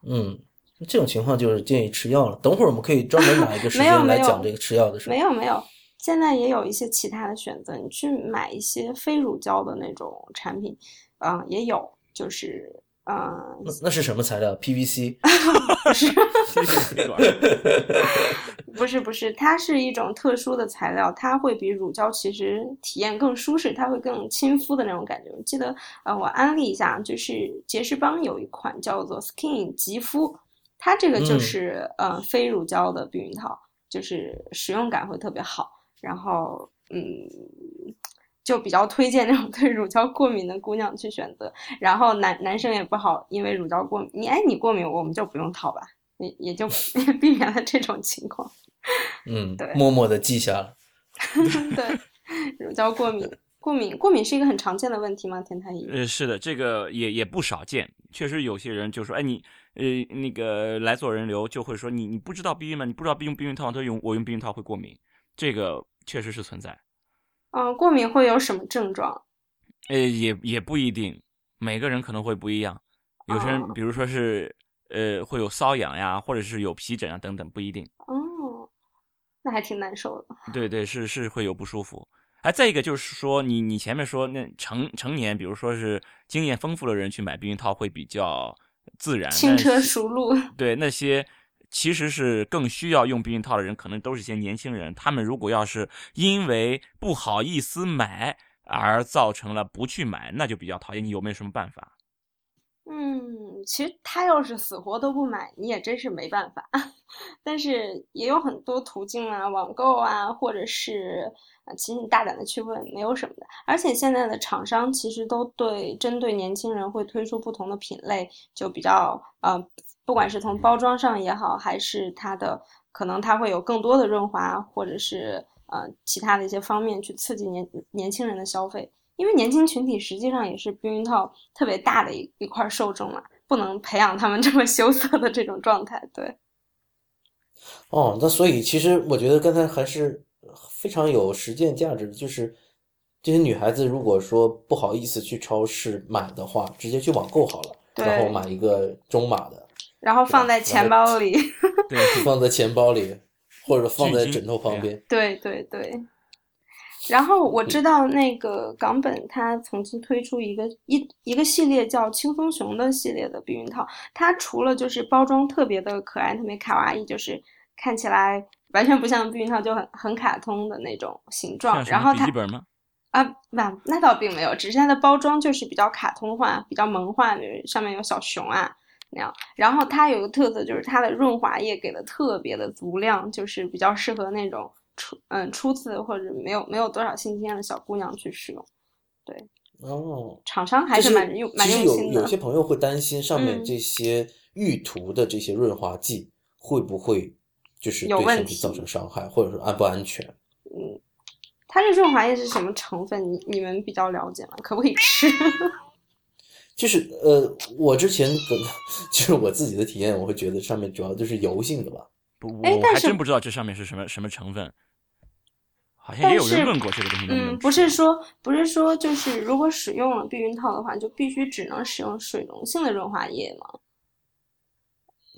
嗯，这种情况就是建议吃药了。等会儿我们可以专门拿一个 [laughs] 时没有间来没有讲这个吃药的事儿没。有没有，现在也有一些其他的选择，你去买一些非乳胶的那种产品，嗯，也有，就是嗯，那那是什么材料？PVC 不是 [laughs] [laughs] 不是不是，它是一种特殊的材料，它会比乳胶其实体验更舒适，它会更亲肤的那种感觉。我记得呃，我安利一下，就是杰士邦有一款叫做 Skin 肌肤，它这个就是、呃非乳胶的避孕套，就是使用感会特别好，然后嗯。就比较推荐那种对乳胶过敏的姑娘去选择，然后男男生也不好因为乳胶过敏，你哎你过敏我们就不用套吧，也也就 [laughs] 避免了这种情况。[laughs] 嗯对，默默的记下了。[laughs] 对，乳胶过敏，过敏过敏是一个很常见的问题吗？田太医？呃，是的，这个也也不少见。确实有些人就说，哎，你呃那个来做人流就会说你你不知道避孕吗？你不知道避用避孕套，他用我用避孕套会过敏，这个确实是存在。嗯、过敏会有什么症状？呃，也也不一定，每个人可能会不一样。有些人哦比如说是呃会有瘙痒呀，或者是有皮疹啊等等，不一定。哦，那还挺难受的。对对，是是会有不舒服。哎，再一个就是说，你你前面说那成成年，比如说是经验丰富的人去买避孕套会比较自然，轻车熟路。对那些其实是更需要用避孕套的人，可能都是一些年轻人。他们如果要是因为不好意思买而造成了不去买，那就比较讨厌。你有没有什么办法？嗯，其实他要是死活都不买，你也真是没办法。[laughs] 但是也有很多途径啊，网购啊，或者是呃，其实你大胆的去问，没有什么的。而且现在的厂商其实都对针对年轻人会推出不同的品类，就比较呃，不管是从包装上也好，还是它的可能它会有更多的润滑，或者是呃其他的一些方面去刺激年年轻人的消费。因为年轻群体实际上也是避孕套特别大的一一块受众嘛，不能培养他们这么羞涩的这种状态。对，哦，那所以其实我觉得刚才还是非常有实践价值的，就是这些女孩子如果说不好意思去超市买的话，直接去网购好了，然后买一个中码的，然后放在钱包里。[laughs] 对，放在钱包里，或者放在枕头旁边。对对对。然后我知道那个港本它曾经推出一个一一个系列叫轻松熊的系列的避孕套，它除了就是包装特别的可爱，特别卡哇伊，就是看起来完全不像避孕套，就很很卡通的那种形状然后它笔记本吗？啊，那那倒并没有，只是它的包装就是比较卡通化、比较萌化，上面有小熊啊那样。然后它有个特色，就是它的润滑液给的特别的足量，就是比较适合那种初嗯初次或者没有没有多少性经验的小姑娘去使用。对哦，厂商还是蛮用蛮用心的有。些朋友会担心上面嗯这些预涂的这些润滑剂会不会就是对身体造成伤害，或者说安不安全？嗯，它这润滑液是什么成分？你你们比较了解吗？可不可以吃？[laughs] 就是呃，我之前跟 [laughs] 就是我自己的体验，我会觉得上面主要就是油性的吧。不，我哎但是还真不知道这上面是什么什么成分。好像也有人问过这个东西能不能嗯，不是说不是说就是如果使用了避孕套的话，就必须只能使用水溶性的润滑液吗？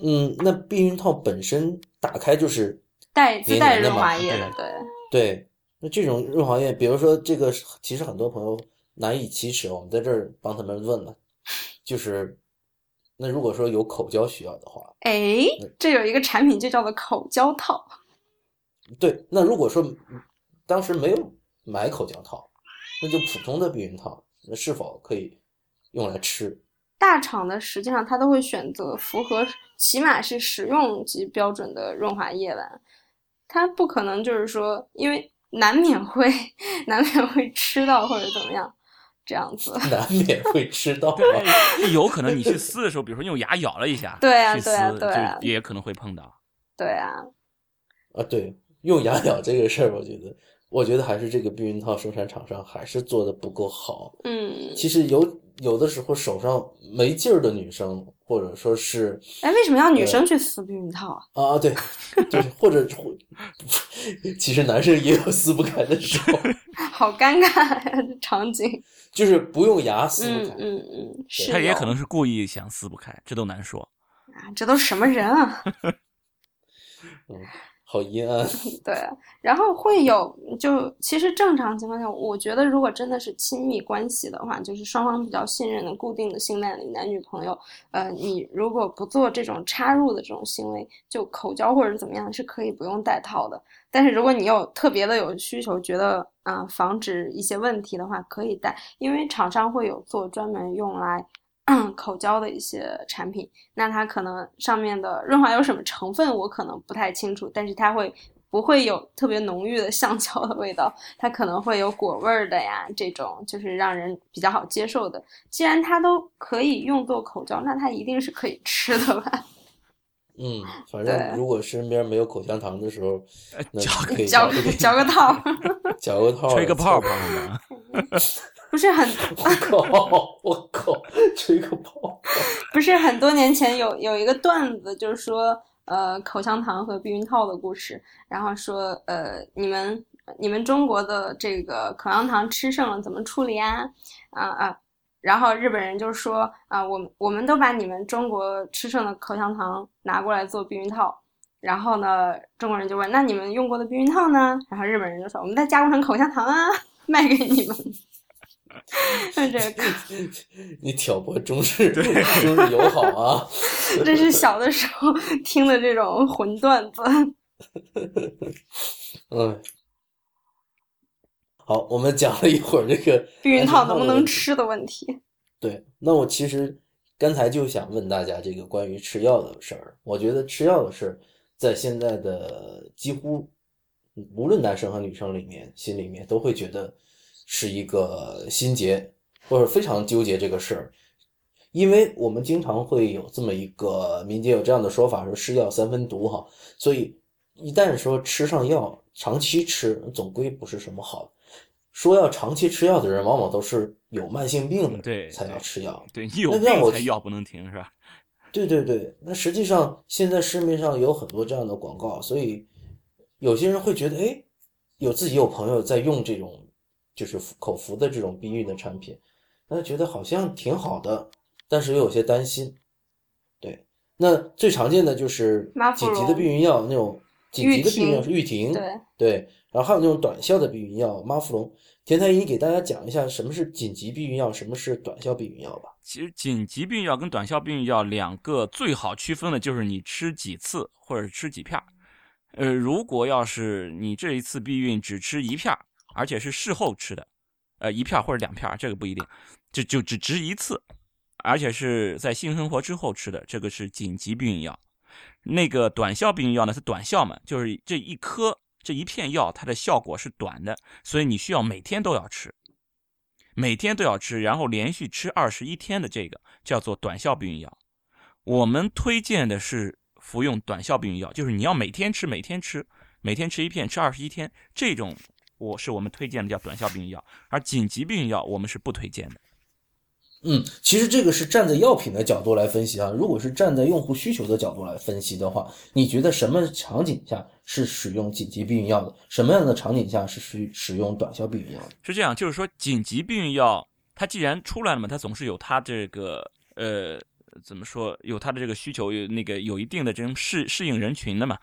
嗯，那避孕套本身打开就是带自带润滑液的，对。对，那这种润滑液，比如说这个，其实很多朋友难以启齿，我们在这儿帮他们问了，就是那如果说有口交需要的话，哎，这有一个产品就叫做口交套，对，那如果说当时没有买口交套，那就普通的避孕套，那是否可以用来吃？大厂的实际上它都会选择符合起码是食用级标准的润滑液吧，它不可能就是说，因为难免会 [laughs] 难免会吃到或者怎么样这样子。难免会吃到。[laughs] 对，有可能你去撕的时候，比如说用牙咬了一下，对啊去撕对啊对也可能会碰到。对啊，啊，对，用牙咬这个事儿，我觉得，我觉得还是这个避孕套生产厂商还是做的不够好。嗯，其实有有的时候手上没劲儿的女生，或者说是哎，为什么要女生去撕避孕套啊？啊，对，就是或者或，[laughs] 其实男生也有撕不开的时候，[laughs] 好尴尬呀，这场景。就是不用牙撕不开。嗯嗯嗯，是他也可能是故意想撕不开，这都难说。啊，这都什么人啊？[laughs] 嗯好阴暗。[laughs] 对，然后会有就其实正常情况下，我觉得如果真的是亲密关系的话，就是双方比较信任的固定的性伴侣、男女朋友，呃，你如果不做这种插入的这种行为，就口交或者怎么样，是可以不用戴套的。但是如果你有特别的有需求，觉得啊防止一些问题的话，可以戴，因为厂商会有做专门用来。[clears throat] 口交的一些产品，那它可能上面的润滑油什么成分，我可能不太清楚，但是它会不会有特别浓郁的橡胶的味道？它可能会有果味儿的呀，这种就是让人比较好接受的。既然它都可以用作口交，那它一定是可以吃的吧？[laughs] 嗯，反正如果身边没有口香糖的时候，嚼可以嚼嚼个套，[laughs] 嚼个套，[laughs] 吹个泡泡不是很，[laughs] 我靠！我靠！[laughs] 吹个泡，[laughs] 不是很多年前有有一个段子，就是说，呃，口香糖和避孕套的故事。然后说，呃，你们你们中国的这个口香糖吃剩了怎么处理啊？啊啊！然后日本人就说，啊，我我们都把你们中国吃剩的口香糖拿过来做避孕套。然后呢，中国人就问，那你们用过的避孕套呢？然后日本人就说，我们再加工成口香糖啊，卖给你们。[laughs] 这个，[laughs] 你挑拨中日中日友好啊！[laughs] 这是小的时候听的这种混段子。嗯，好，我们讲了一会儿这个避孕套能不能吃的问题。对，那我其实刚才就想问大家这个关于吃药的事儿。我觉得吃药的事儿，在现在的几乎无论男生和女生里面，心里面都会觉得。是一个心结，或者非常纠结这个事儿，因为我们经常会有这么一个民间有这样的说法，说吃药三分毒哈，所以一旦说吃上药，长期吃总归不是什么好。说要长期吃药的人，往往都是有慢性病的，对，才要吃药。对，你有病才药不能停，是吧？对对对，那实际上现在市面上有很多这样的广告，所以有些人会觉得，哎，有自己有朋友在用这种。就是口服的这种避孕的产品，那觉得好像挺好的，但是又有些担心。对，那最常见的就是紧急的避孕药，那种紧急的避孕药是毓婷，对对，然后还有那种短效的避孕药妈富隆。田太医给大家讲一下什么是紧急避孕药，什么是短效避孕药吧。其实紧急避孕药跟短效避孕药两个最好区分的就是你吃几次或者吃几片儿呃，如果要是你这一次避孕只吃一片而且是事后吃的，呃，一片或者两片，这个不一定，就就只值一次，而且是在性生活之后吃的，这个是紧急避孕药。那个短效避孕药呢，是短效嘛，就是这一颗这一片药，它的效果是短的，所以你需要每天都要吃，每天都要吃，然后连续吃二十一天的这个叫做短效避孕药。我们推荐的是服用短效避孕药，就是你要每天吃，每天吃，每天吃一片，吃二十一天这种。我是我们推荐的叫短效避孕药，而紧急避孕药我们是不推荐的。嗯，其实这个是站在药品的角度来分析啊。如果是站在用户需求的角度来分析的话，你觉得什么场景下是使用紧急避孕药的？什么样的场景下是使使用短效避孕药的？是这样，就是说紧急避孕药它既然出来了嘛，它总是有它这个呃怎么说，有它的这个需求，有那个有一定的这种适适应人群的嘛。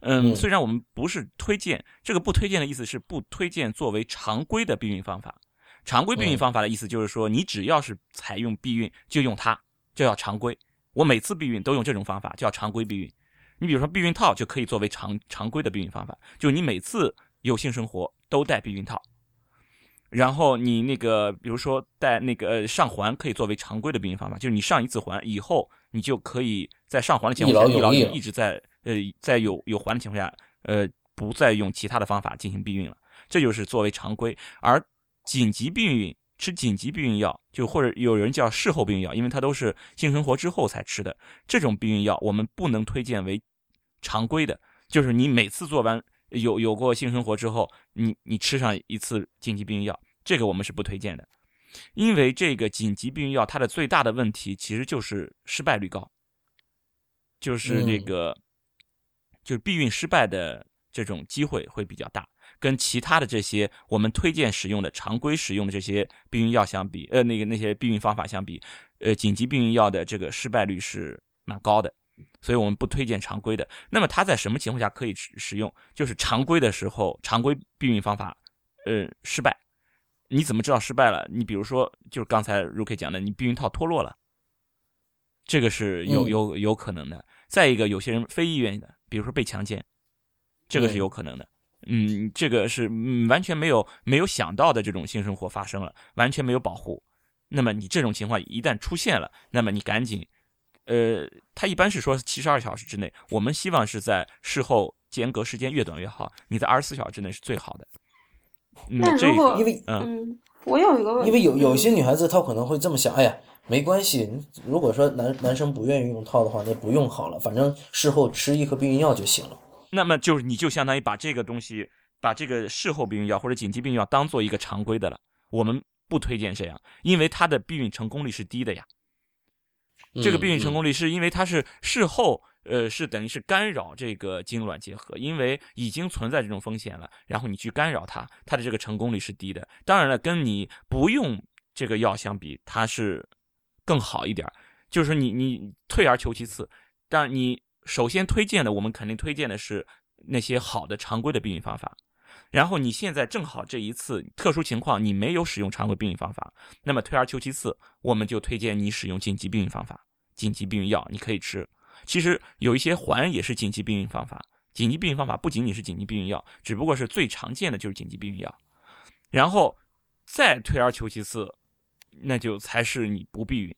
嗯，虽然我们不是推荐这个不推荐的意思是不推荐作为常规的避孕方法。常规避孕方法的意思就是说，你只要是采用避孕就用它，就叫常规。我每次避孕都用这种方法，叫常规避孕。你比如说避孕套就可以作为常常规的避孕方法，就是你每次有性生活都戴避孕套。然后你那个比如说戴那个上环可以作为常规的避孕方法，就是你上一次环以后，你就可以在上环的情况下一劳永逸，一直在。呃，在有有环的情况下，呃，不再用其他的方法进行避孕了，这就是作为常规。而紧急避孕吃紧急避孕药，就或者有人叫事后避孕药，因为它都是性生活之后才吃的这种避孕药，我们不能推荐为常规的。就是你每次做完有有过性生活之后，你你吃上一次紧急避孕药，这个我们是不推荐的，因为这个紧急避孕药它的最大的问题其实就是失败率高，就是那个。就是避孕失败的这种机会会比较大，跟其他的这些我们推荐使用的常规使用的这些避孕药相比，呃，那个那些避孕方法相比，呃，紧急避孕药的这个失败率是蛮高的。所以我们不推荐常规的。那么它在什么情况下可以使使用？就是常规的时候，常规避孕方法，呃，失败。你怎么知道失败了？你比如说，就是刚才 Rookie 讲的，你避孕套脱落了，这个是有有有可能的。再一个，有些人非意愿的，比如说被强奸，这个是有可能的。嗯，这个是完全没有没有想到的这种性生活发生了，完全没有保护。那么你这种情况一旦出现了，那么你赶紧，呃，他一般是说七十二小时之内，我们希望是在事后间隔时间越短越好。你在二十四小时之内是最好的。那如果因为嗯，我有一个问题，因为有有一些女孩子她可能会这么想，哎呀，没关系，如果说男男生不愿意用套的话，那不用好了，反正事后吃一颗避孕药就行了。那么就是你就相当于把这个东西，把这个事后避孕药或者紧急避孕药当做一个常规的了。我们不推荐这样，因为它的避孕成功率是低的呀。这个避孕成功率是因为它是事后，呃，是等于是干扰这个精卵结合，因为已经存在这种风险了，然后你去干扰它，它的这个成功率是低的。当然了，跟你不用这个药相比，它是更好一点。就是你你退而求其次，但你首先推荐的，我们肯定推荐的是那些好的常规的避孕方法。然后你现在正好这一次特殊情况，你没有使用常规避孕方法，那么退而求其次，我们就推荐你使用紧急避孕方法。紧急避孕药你可以吃，其实有一些环也是紧急避孕方法。紧急避孕方法不仅仅是紧急避孕药，只不过是最常见的就是紧急避孕药。然后再退而求其次，那就才是你不避孕。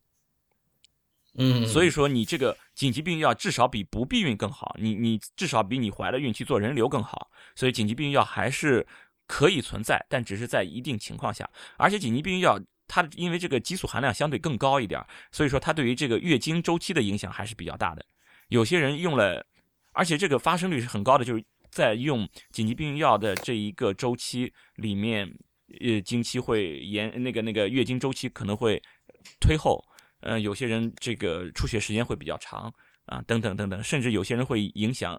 嗯，所以说你这个紧急避孕药至少比不避孕更好，你你至少比你怀了孕去做人流更好。所以紧急避孕药还是可以存在，但只是在一定情况下。而且紧急避孕药它因为这个激素含量相对更高一点，所以说它对于这个月经周期的影响还是比较大的。有些人用了，而且这个发生率是很高的，就是在用紧急避孕药的这一个周期里面，呃，经期会延，那个那个月经周期可能会推后。呃，有些人这个出血时间会比较长啊，等等等等，甚至有些人会影响，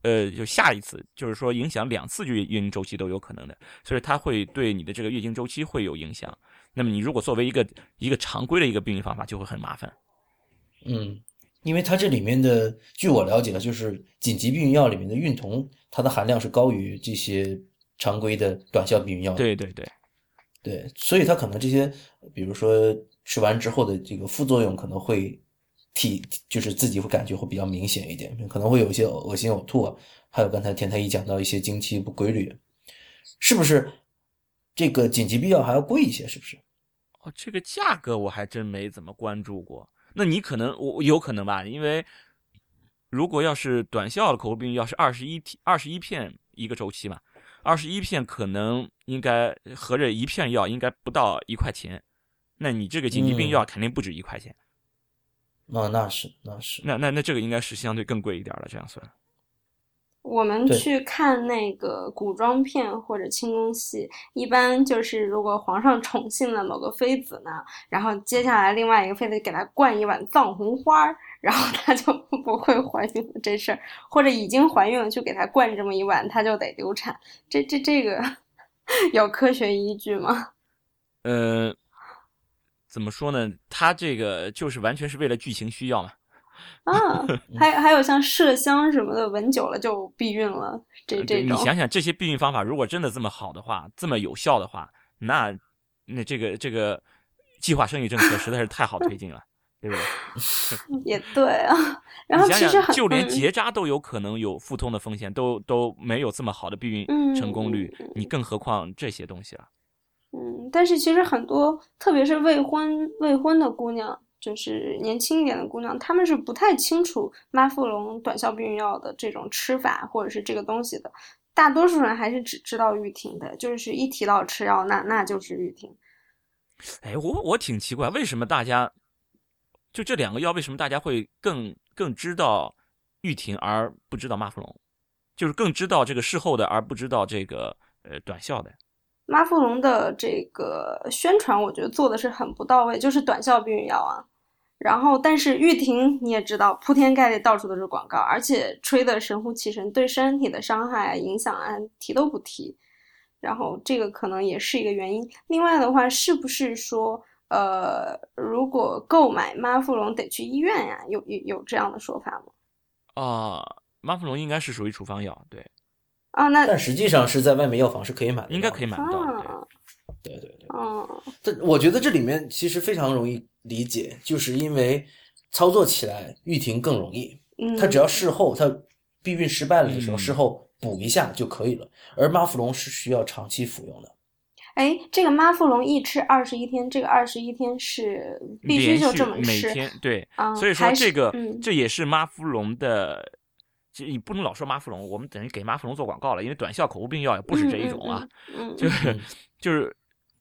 呃，就下一次，就是说影响两次月月经周期都有可能的，所以它会对你的这个月经周期会有影响。那么你如果作为一个一个常规的一个避孕方法，就会很麻烦。嗯，因为它这里面的，据我了解的，就是紧急避孕药里面的孕酮，它的含量是高于这些常规的短效避孕药。对对对，对，所以它可能这些，比如说。吃完之后的这个副作用可能会体就是自己会感觉会比较明显一点，可能会有一些恶心呕吐啊，还有刚才田太医讲到一些经期不规律，是不是？这个紧急避孕药还要贵一些，是不是？哦，这个价格我还真没怎么关注过。那你可能我有可能吧，因为如果要是短效的口服避孕药是二十一二十一片一个周期嘛，二十一片可能应该合着一片药应该不到一块钱。那你这个紧急避孕药肯定不止一块钱，那那是那是那那那这个应该是相对更贵一点了。这样算，我们去看那个古装片或者清宫戏，一般就是如果皇上宠幸了某个妃子呢，然后接下来另外一个妃子给她灌一碗藏红花，然后她就不会怀孕了这事儿，或者已经怀孕了就给她灌这么一碗，她就得流产。这这这个 [laughs] 有科学依据吗？呃。怎么说呢？他这个就是完全是为了剧情需要嘛。啊，还还有像麝香什么的，闻久了就避孕了。这这种，你想想这些避孕方法，如果真的这么好的话，这么有效的话，那那这个这个计划生育政策实在是太好推进了，对不对？[laughs] 也对啊。然后其实就连结扎都有可能有腹痛的风险，都都没有这么好的避孕成功率，你更何况这些东西了。嗯，但是其实很多，特别是未婚未婚的姑娘，就是年轻一点的姑娘，她们是不太清楚妈富隆短效避孕药的这种吃法，或者是这个东西的。大多数人还是只知道玉婷的，就是一提到吃药，那那就是玉婷。哎，我我挺奇怪，为什么大家就这两个药，为什么大家会更更知道玉婷而不知道妈富隆？就是更知道这个事后的，而不知道这个呃短效的。妈富隆的这个宣传，我觉得做的是很不到位，就是短效避孕药啊。然后，但是玉婷你也知道，铺天盖地到处都是广告，而且吹的神乎其神，对身体的伤害影响啊提都不提。然后这个可能也是一个原因。另外的话，是不是说，呃，如果购买妈富隆得去医院呀？有有有这样的说法吗？啊，妈富隆应该是属于处方药，对。啊，那但实际上是在外面药房是可以买的，应该可以买得到。啊，对对对，嗯，这我觉得这里面其实非常容易理解，就是因为操作起来玉婷更容易，嗯，她只要事后她避孕失败了的时候，嗯事后补一下就可以了，而妈富隆是需要长期服用的。哎，这个妈富隆一吃二十一天，这个二十一天是必须就这么每吃，天对，啊所以说这个、嗯这也是妈富隆的。其实你不能老说妈富隆，我们等于给妈富隆做广告了，因为短效口服避孕药也不止这一种啊，就是嗯就是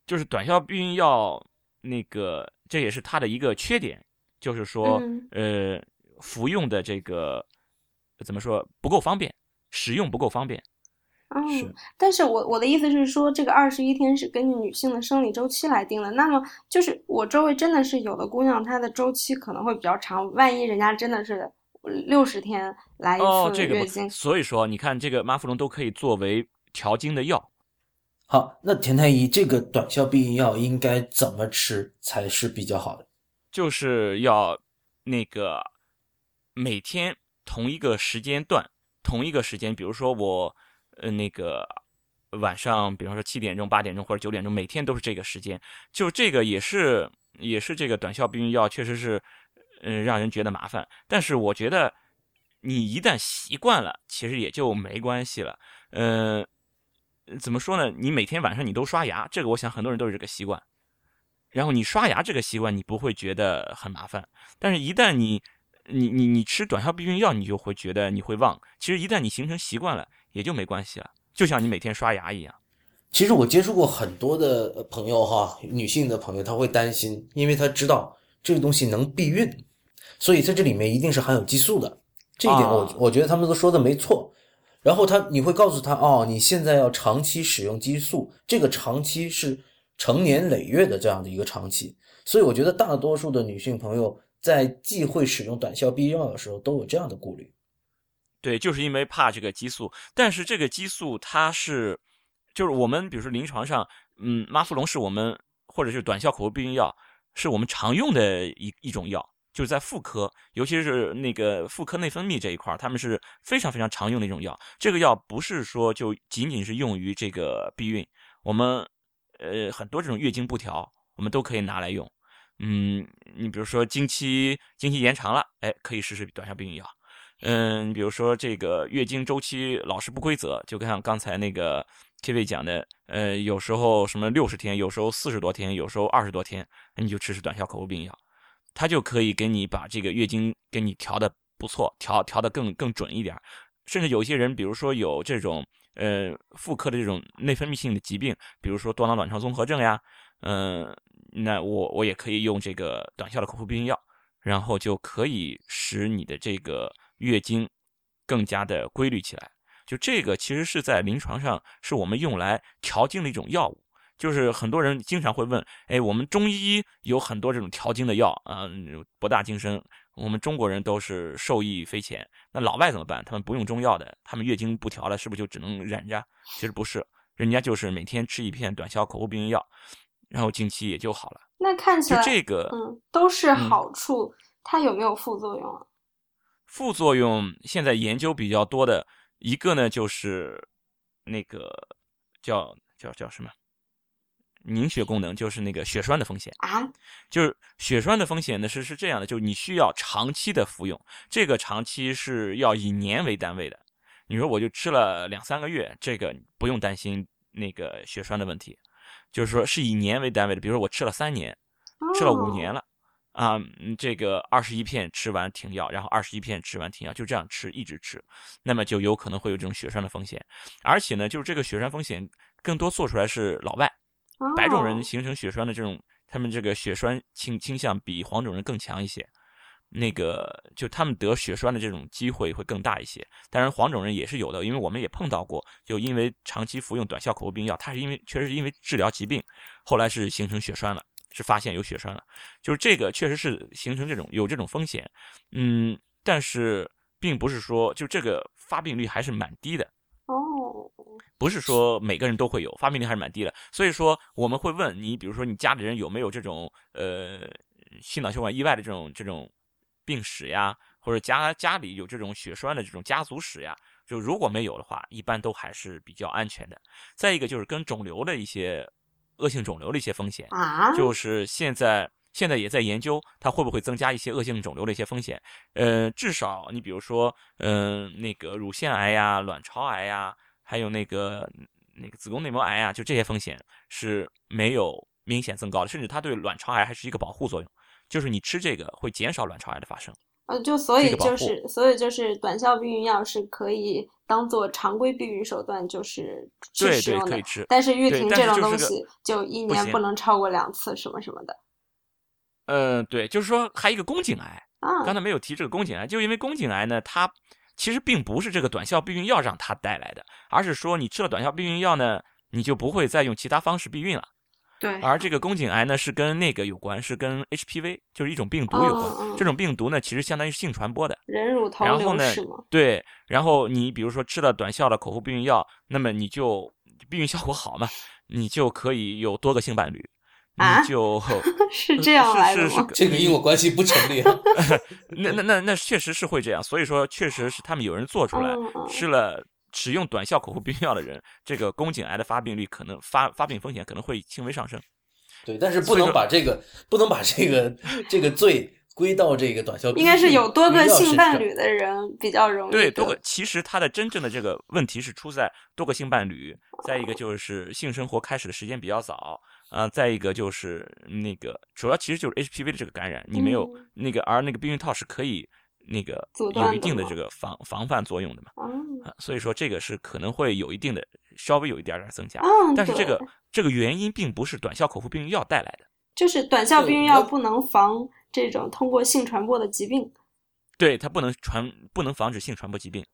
就是短效避孕药那个，这也是它的一个缺点，就是说、嗯呃服用的这个怎么说不够方便，使用不够方便。嗯是但是我我的意思是说，这个二十一天是根据女性的生理周期来定的。那么就是我周围真的是有的姑娘，她的周期可能会比较长，万一人家真的是六十天来一哦，次这个不月经，所以说你看这个妈富隆都可以作为调经的药。好，那田太医，这个短效避孕药应该怎么吃才是比较好的？就是要那个每天同一个时间段，同一个时间，比如说我呃那个晚上，比方说七点钟、八点钟或者九点钟，每天都是这个时间。就这个也是也是这个短效避孕药，确实是呃让人觉得麻烦。但是我觉得你一旦习惯了，其实也就没关系了。呃，怎么说呢？你每天晚上你都刷牙，这个我想很多人都是这个习惯。然后你刷牙这个习惯，你不会觉得很麻烦。但是，一旦你你你你吃短效避孕药，你就会觉得你会忘。其实，一旦你形成习惯了，也就没关系了。就像你每天刷牙一样。其实我接触过很多的呃朋友哈，女性的朋友，她会担心，因为她知道这个东西能避孕，所以在这里面一定是含有激素的。这一点我、啊我觉得他们都说的没错。然后他你会告诉他哦，你现在要长期使用激素，这个长期是成年累月的这样的一个长期。所以我觉得大多数的女性朋友在忌讳使用短效避孕药的时候都有这样的顾虑。对，就是因为怕这个激素，但是这个激素它是，就是我们比如说临床上，嗯，妈富隆是我们或者是短效口服避孕药，是我们常用的一一种药，就是在妇科，尤其是那个妇科内分泌这一块儿，他们是非常非常常用的一种药。这个药不是说就仅仅是用于这个避孕，我们呃很多这种月经不调，我们都可以拿来用。嗯，你比如说经期经期延长了，哎，可以试试短效避孕药。嗯，比如说这个月经周期老是不规则，就像刚才那个 K 位讲的，呃，有时候什么六十天，有时候四十多天，有时候二十多天，你就吃吃短效口服避孕药，它就可以给你把这个月经给你调的不错，调调的更更准一点。甚至有些人，比如说有这种呃妇科的这种内分泌性的疾病，比如说多囊卵巢综合症呀，嗯、那我我也可以用这个短效的口服避孕药，然后就可以使你的这个月经更加的规律起来。就这个其实是在临床上是我们用来调经的一种药物。就是很多人经常会问，哎，我们中医有很多这种调经的药啊，博大精深，我们中国人都是受益匪浅。那老外怎么办？他们不用中药的，他们月经不调了，是不是就只能忍着？其实不是，人家就是每天吃一片短效口服避孕药，然后经期也就好了。那看起就来这个，嗯都是好处，它有没有副作用啊？副作用现在研究比较多的一个呢，就是那个叫叫叫什么凝血功能，就是那个血栓的风险。啊，就是血栓的风险呢是是这样的，就是你需要长期的服用，这个长期是要以年为单位的。你说我就吃了两三个月，这个不用担心那个血栓的问题，就是说是以年为单位的。比如说我吃了三年，吃了五年了，了，啊，嗯这个二十一片吃完停药，然后二十一片吃完停药，就这样吃，一直吃，那么就有可能会有这种血栓的风险。而且呢，就是这个血栓风险更多做出来是老外，白种人哦形成血栓的这种，他们这个血栓倾倾向比黄种人更强一些。那个就他们得血栓的这种机会会更大一些。当然，黄种人也是有的，因为我们也碰到过，就因为长期服用短效口服避孕药，他是因为确实是因为治疗疾病，后来是形成血栓了，是发现有血栓了，就是这个确实是形成这种有这种风险，嗯，但是并不是说就这个发病率还是蛮低的，哦，哦，不是说每个人都会有，发病率还是蛮低的。所以说我们会问你，比如说你家里人有没有这种呃心脑血管意外的这种这种病史呀，或者家家里有这种血栓的这种家族史呀？就如果没有的话，一般都还是比较安全的。再一个就是跟肿瘤的一些恶性肿瘤的一些风险啊，就是现在现在也在研究它会不会增加一些恶性肿瘤的一些风险。呃，至少你比如说，嗯、那个乳腺癌呀、卵巢癌呀，还有那个那个子宫内膜癌呀，就这些风险是没有明显增高的，甚至它对卵巢癌还是一个保护作用，就是你吃这个会减少卵巢癌的发生。呃，就所以就是，所以就是短效避孕药是可以当做常规避孕手段，就是去使用的可以吃。但是玉婷这种东西，就一年不能超过两次，什么什么的嗯，对，就是说还有一个宫颈癌，啊。刚才没有提这个宫颈癌，就因为宫颈癌呢，它其实并不是这个短效避孕药让它带来的，而是说你吃了短效避孕药呢，你就不会再用其他方式避孕了。对，而这个宫颈癌呢，是跟那个有关，是跟 HPV，就是一种病毒有关。这种病毒呢，其实相当于是性传播的。人乳头然后呢瘤是吗？对，然后你比如说吃了短效的口服避孕药，那么你就避孕效果好嘛，你就可以有多个性伴侣，啊你就。[laughs] 是这样来的是是吗？这个因果关系不成立啊。[laughs] 那那那那确实是会这样，所以说确实是他们有人做出来，吃了使用短效口服避孕药的人，这个宫颈癌的发病率可能发发病风险可能会轻微上升。对，但是不能把这个不能把这个这个罪归到这个短效避孕应该是有多个性伴侣的人比较容易对，得多个其实他的真正的这个问题是出在多个性伴侣，再一个就是性生活开始的时间比较早，啊、再一个就是那个主要其实就是 HPV 的这个感染，你没有嗯那个，而那个避孕套是可以那个阻断有一定的这个防防范作用的嘛。啊啊，所以说这个是可能会有一定的稍微有一点点增加，嗯，但是这个这个原因并不是短效口服避孕药带来的，就是短效避孕药不能防这种通过性传播的疾病。对它不能传不能防止性传播疾病。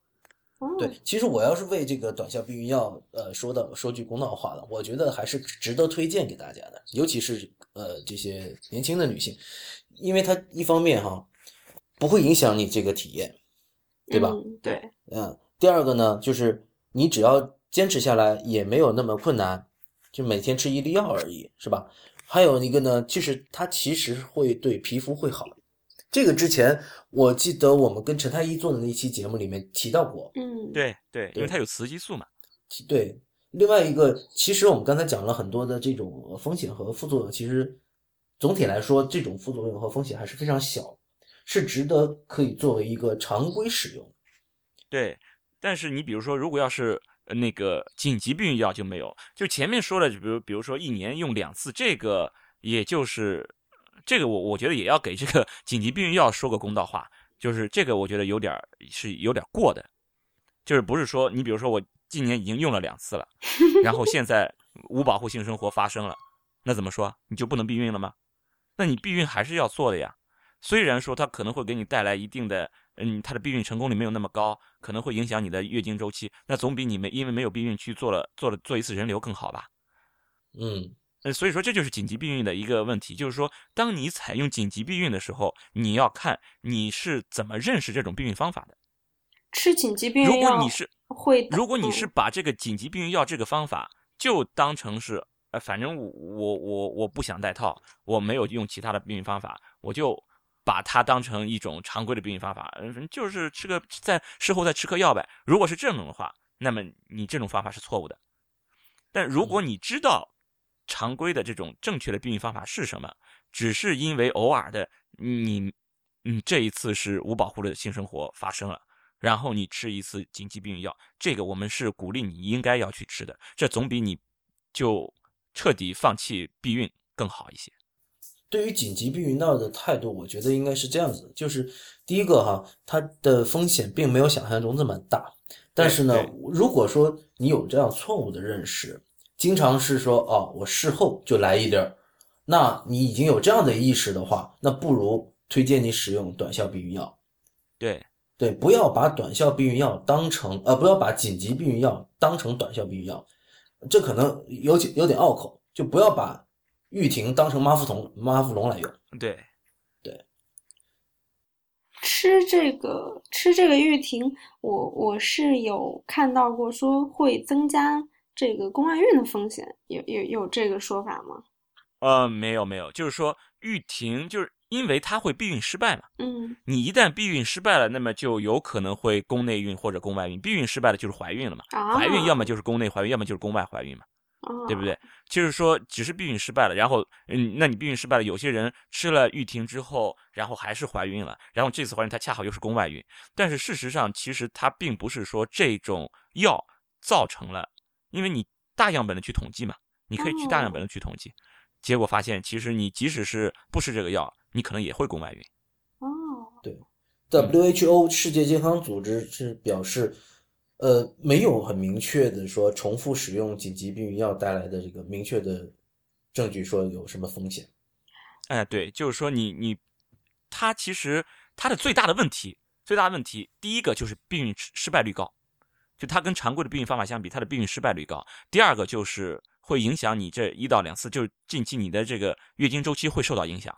嗯、对，其实我要是为这个短效避孕药，呃，说的说句公道话了，我觉得还是值得推荐给大家的，尤其是呃这些年轻的女性，因为它一方面哈不会影响你这个体验，对吧？嗯、对，嗯，第二个呢，就是你只要坚持下来，也没有那么困难，就每天吃一粒药而已，是吧？还有一个呢，就是它其实会对皮肤会好。这个之前我记得我们跟陈太医做的那期节目里面提到过，嗯，对对，因为它有雌激素嘛。对，另外一个，其实我们刚才讲了很多的这种呃风险和副作用，其实总体来说，这种副作用和风险还是非常小，是值得可以作为一个常规使用。对，但是你比如说，如果要是那个紧急避孕药就没有，就前面说了，比如比如说一年用两次，这个也就是这个我我觉得也要给这个紧急避孕药说个公道话，就是这个我觉得有点是有点过的，就是不是说你比如说我今年已经用了两次了，然后现在无保护性生活发生了，那怎么说你就不能避孕了吗？那你避孕还是要做的呀。虽然说它可能会给你带来一定的，嗯，它的避孕成功率没有那么高，可能会影响你的月经周期，那总比你没因为没有避孕去做了做了做一次人流更好吧？嗯，呃，所以说这就是紧急避孕的一个问题，就是说，当你采用紧急避孕的时候，你要看你是怎么认识这种避孕方法的。吃紧急避孕药如果你是会，如果你是嗯把这个紧急避孕药这个方法就当成是，呃，反正我我我我不想戴套，我没有用其他的避孕方法，我就把它当成一种常规的避孕方法，嗯，就是吃个在事后再吃颗药呗。如果是这种的话，那么你这种方法是错误的。但如果你知道常规的这种正确的避孕方法是什么，只是因为偶尔的你，嗯，这一次是无保护的性生活发生了。然后你吃一次紧急避孕药，这个我们是鼓励你应该要去吃的，这总比你就彻底放弃避孕更好一些。对于紧急避孕药的态度，我觉得应该是这样子的，就是第一个哈，它的风险并没有想象中这么大，但是呢，如果说你有这样错误的认识，经常是说哦，我事后就来一点儿，那你已经有这样的意识的话，那不如推荐你使用短效避孕药。对对，不要把短效避孕药当成呃，不要把紧急避孕药当成短效避孕药，这可能有点有点拗口，就不要把玉婷当成妈富酮妈富隆来用。对对。吃这个吃这个玉婷，我我是有看到过说会增加这个宫外孕的风险，有有有这个说法吗？呃，没有没有，就是说玉婷就是因为她会避孕失败嘛，嗯你一旦避孕失败了，那么就有可能会宫内孕或者宫外孕。避孕失败了就是怀孕了嘛，啊，怀孕要么就是宫内怀孕，要么就是宫外怀孕嘛，啊对不对？就是说只是避孕失败了，然后嗯，那你避孕失败了，有些人吃了毓婷之后，然后还是怀孕了，然后这次怀孕她恰好又是宫外孕，但是事实上其实它并不是说这种药造成了，因为你大样本的去统计嘛，你可以去大样本的去统计，结果发现其实你即使是不吃这个药，你可能也会宫外孕。哦，对 WHO 世界健康组织是表示，呃，没有很明确的说重复使用紧急避孕药带来的这个明确的证据说有什么风险。哎，对，就是说你你，它其实它的最大的问题，最大的问题，第一个就是避孕失失败率高，就它跟常规的避孕方法相比，它的避孕失败率高。第二个就是会影响你这一到两次，就是近期你的这个月经周期会受到影响，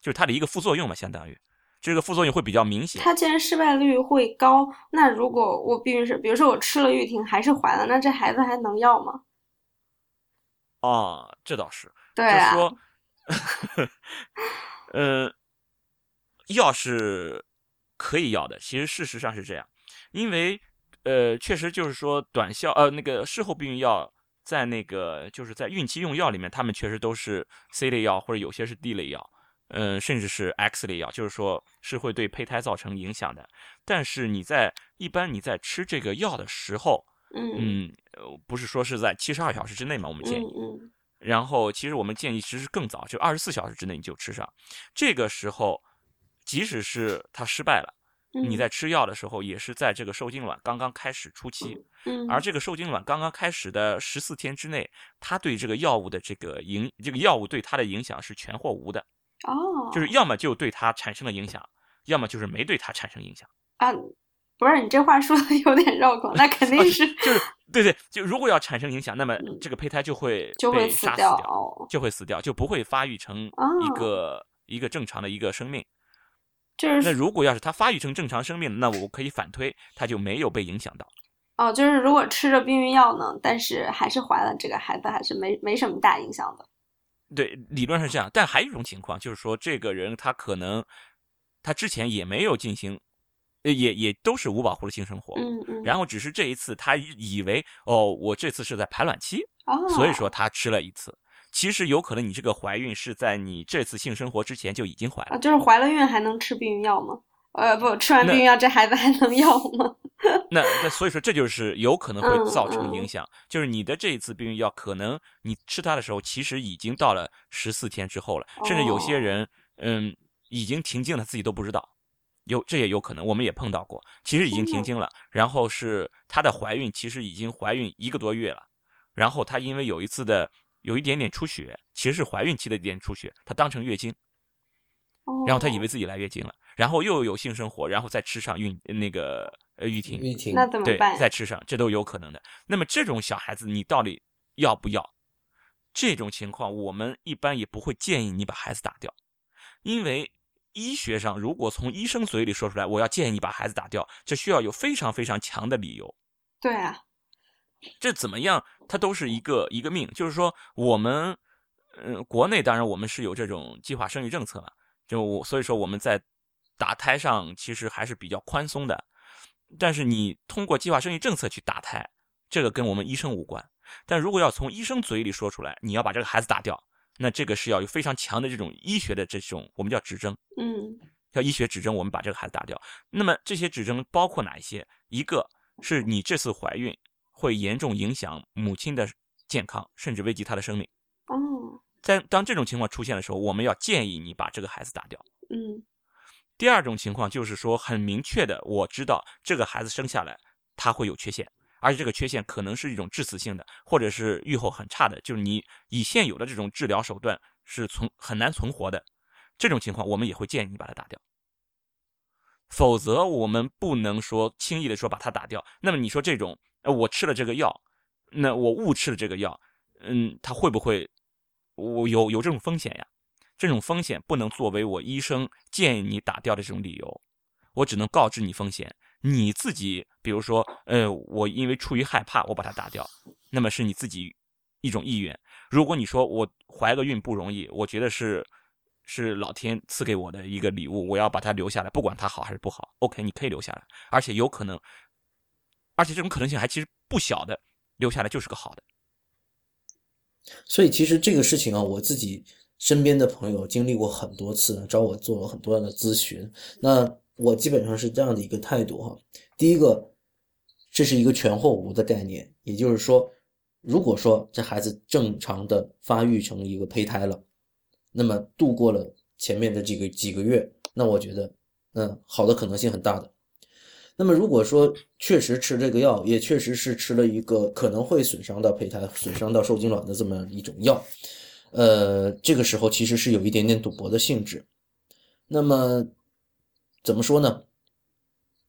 就是它的一个副作用嘛，相当于这个副作用会比较明显。它既然失败率会高，那如果我避孕是，比如说我吃了毓婷还是怀了，那这孩子还能要吗？啊，这倒是，对啊，就是说，[laughs] 呃，药是可以要的，其实事实上是这样，因为呃，确实就是说短效呃那个事后避孕药在那个就是在孕期用药里面，他们确实都是 C 类药或者有些是 D 类药，嗯、甚至是 X 类药，就是说是会对胚胎造成影响的。但是你在一般你在吃这个药的时候，嗯嗯，呃不是说是在七十二小时之内嘛，我们建议。然后其实我们建议其实更早，就二十四小时之内你就吃上。这个时候，即使是它失败了，嗯，你在吃药的时候也是在这个受精卵刚刚开始初期，嗯，而这个受精卵刚刚开始的十四天之内，它对这个药物的这个影，这个药物对它的影响是全或无的，哦，就是要么就对它产生了影响，要么就是没对它产生影响。啊，不是你这话说的有点绕口，那肯定是就是对对，就如果要产生影响，那么嗯这个胚胎就会就会杀死掉就会死掉，就不会发育成哦一个、一个正常的一个生命。就是那如果要是它发育成正常生命，那我可以反推，它就没有被影响到。哦，就是如果吃着避孕药呢，但是还是怀了，这个孩子还是没没什么大影响的。对，理论上是这样，但还有一种情况，就是说这个人他可能他之前也没有进行，呃也也都是无保护的性生活，嗯嗯，然后只是这一次他以为哦，我这次是在排卵期，哦，所以说他吃了一次。其实有可能你这个怀孕是在你这次性生活之前就已经怀了啊，。就是怀了孕还能吃避孕药吗？呃，不，吃完避孕药这孩子还能要吗？[laughs] 那那所以说这就是有可能会嗯造成嗯影响，就是你的这一次避孕药，可能你吃它的时候，其实已经到了十四天之后了，甚至有些哦。人，嗯，已经停经了，自己都不知道，有这也有可能，我们也碰到过，其实已经停经了，然后是她的怀孕，其实已经怀孕一个多月了，然后她因为有一次的有一点点出血，其实是怀孕期的一点出血，她当成月经，然后她以为哦自己来月经了，然后又有性生活，然后再吃上孕那个呃毓婷，玉婷，对那怎么办，呀？再吃上，这都有可能的。那么这种小孩子，你到底要不要？这种情况，我们一般也不会建议你把孩子打掉，因为医学上，如果从医生嘴里说出来，我要建议你把孩子打掉，这需要有非常非常强的理由。对啊，这怎么样，它都是一个一个命。就是说，我们，嗯、国内当然我们是有这种计划生育政策嘛，就我所以说我们在打胎上其实还是比较宽松的。但是你通过计划生育政策去打胎，这个跟我们医生无关。但如果要从医生嘴里说出来，你要把这个孩子打掉，那这个是要有非常强的这种医学的这种我们叫指征。嗯要医学指征，我们把这个孩子打掉。那么这些指征包括哪一些？一个是你这次怀孕会严重影响母亲的健康，甚至危及她的生命。哦在当这种情况出现的时候，我们要建议你把这个孩子打掉。嗯第二种情况就是说，很明确的，我知道这个孩子生下来他会有缺陷，而且这个缺陷可能是一种致死性的，或者是预后很差的，就是你以现有的这种治疗手段是存很难存活的。这种情况，我们也会建议你把它打掉。否则，我们不能说轻易的说把它打掉。那么你说这种，我吃了这个药，那我误吃了这个药，嗯，它会不会，我有有这种风险呀？这种风险不能作为我医生建议你打掉的这种理由。我只能告知你风险。你自己，比如说，呃，我因为出于害怕，我把它打掉，那么是你自己一种意愿。如果你说我怀个孕不容易，我觉得是是老天赐给我的一个礼物，我要把它留下来，不管它好还是不好，OK，你可以留下来，而且有可能，而且这种可能性还其实不小的，留下来就是个好的。所以其实这个事情啊，我自己身边的朋友经历过很多次，找我做了很多样的咨询。那我基本上是这样的一个态度哈。第一个，这是一个全或无的概念，也就是说，如果说这孩子正常的发育成一个胚胎了，那么度过了前面的这个几个月，那我觉得，嗯，好的可能性很大的。那么如果说确实吃这个药，也确实是吃了一个可能会损伤到胚胎、损伤到受精卵的这么一种药，呃，这个时候其实是有一点点赌博的性质。那么怎么说呢？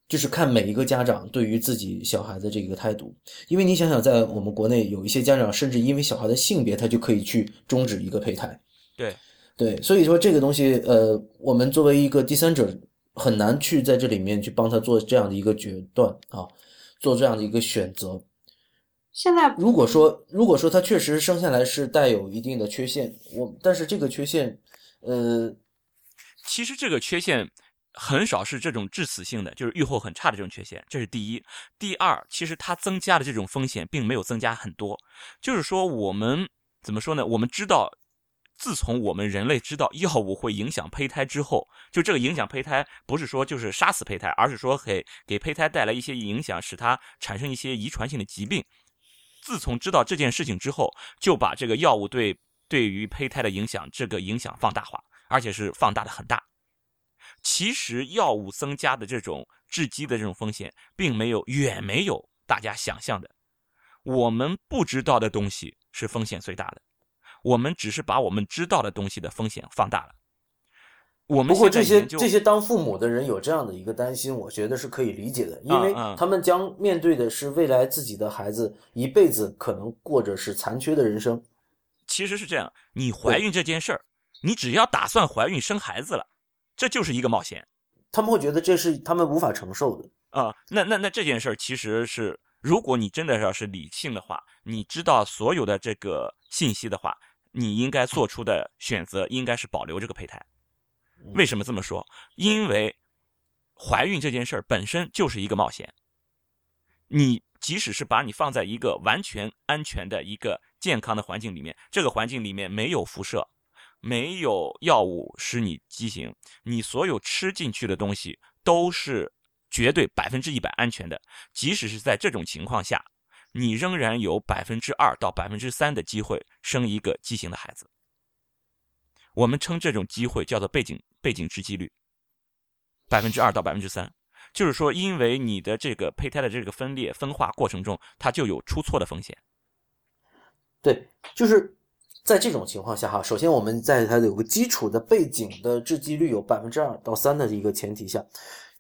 就是看每一个家长对于自己小孩的这个态度，因为你想想，在我们国内有一些家长甚至因为小孩的性别，他就可以去终止一个胚胎。对，对，所以说这个东西，呃，我们作为一个第三者。很难去在这里面去帮他做这样的一个决断啊，做这样的一个选择。现在如果说如果说他确实生下来是带有一定的缺陷，我但是这个缺陷，呃，其实这个缺陷很少是这种致死性的，就是预后很差的这种缺陷，这是第一。第二，其实它增加的这种风险并没有增加很多，就是说我们怎么说呢？我们知道。自从我们人类知道药物会影响胚胎之后，就这个影响胚胎不是说就是杀死胚胎，而是说给给胚胎带来一些影响，使它产生一些遗传性的疾病。自从知道这件事情之后，就把这个药物对对于胚胎的影响这个影响放大化，而且是放大的很大。其实药物增加的这种致畸的这种风险，并没有远没有大家想象的。我们不知道的东西是风险最大的。我们只是把我们知道的东西的风险放大了。我们不过这些这些当父母的人有这样的一个担心，我觉得是可以理解的，因为他们将面对的是未来自己的孩子一辈子可能过着是残缺的人生。其实是这样，你怀孕这件事儿，你只要打算怀孕生孩子了，这就是一个冒险。他们会觉得这是他们无法承受的啊。那那那这件事儿其实是，如果你真的要是理性的话，你知道所有的这个信息的话。你应该做出的选择应该是保留这个胚胎。为什么这么说？因为怀孕这件事儿本身就是一个冒险。你即使是把你放在一个完全安全的一个健康的环境里面，这个环境里面没有辐射，没有药物使你畸形，你所有吃进去的东西都是绝对百分之一百安全的。即使是在这种情况下。你仍然有百分之二到百分之三的机会生一个畸形的孩子。我们称这种机会叫做背景背景值几率，百分之二到百分之三，就是说，因为你的这个胚胎的这个分裂分化过程中，它就有出错的风险。对，就是在这种情况下哈，首先我们在它有个基础的背景的致畸率有百分之二到三的一个前提下，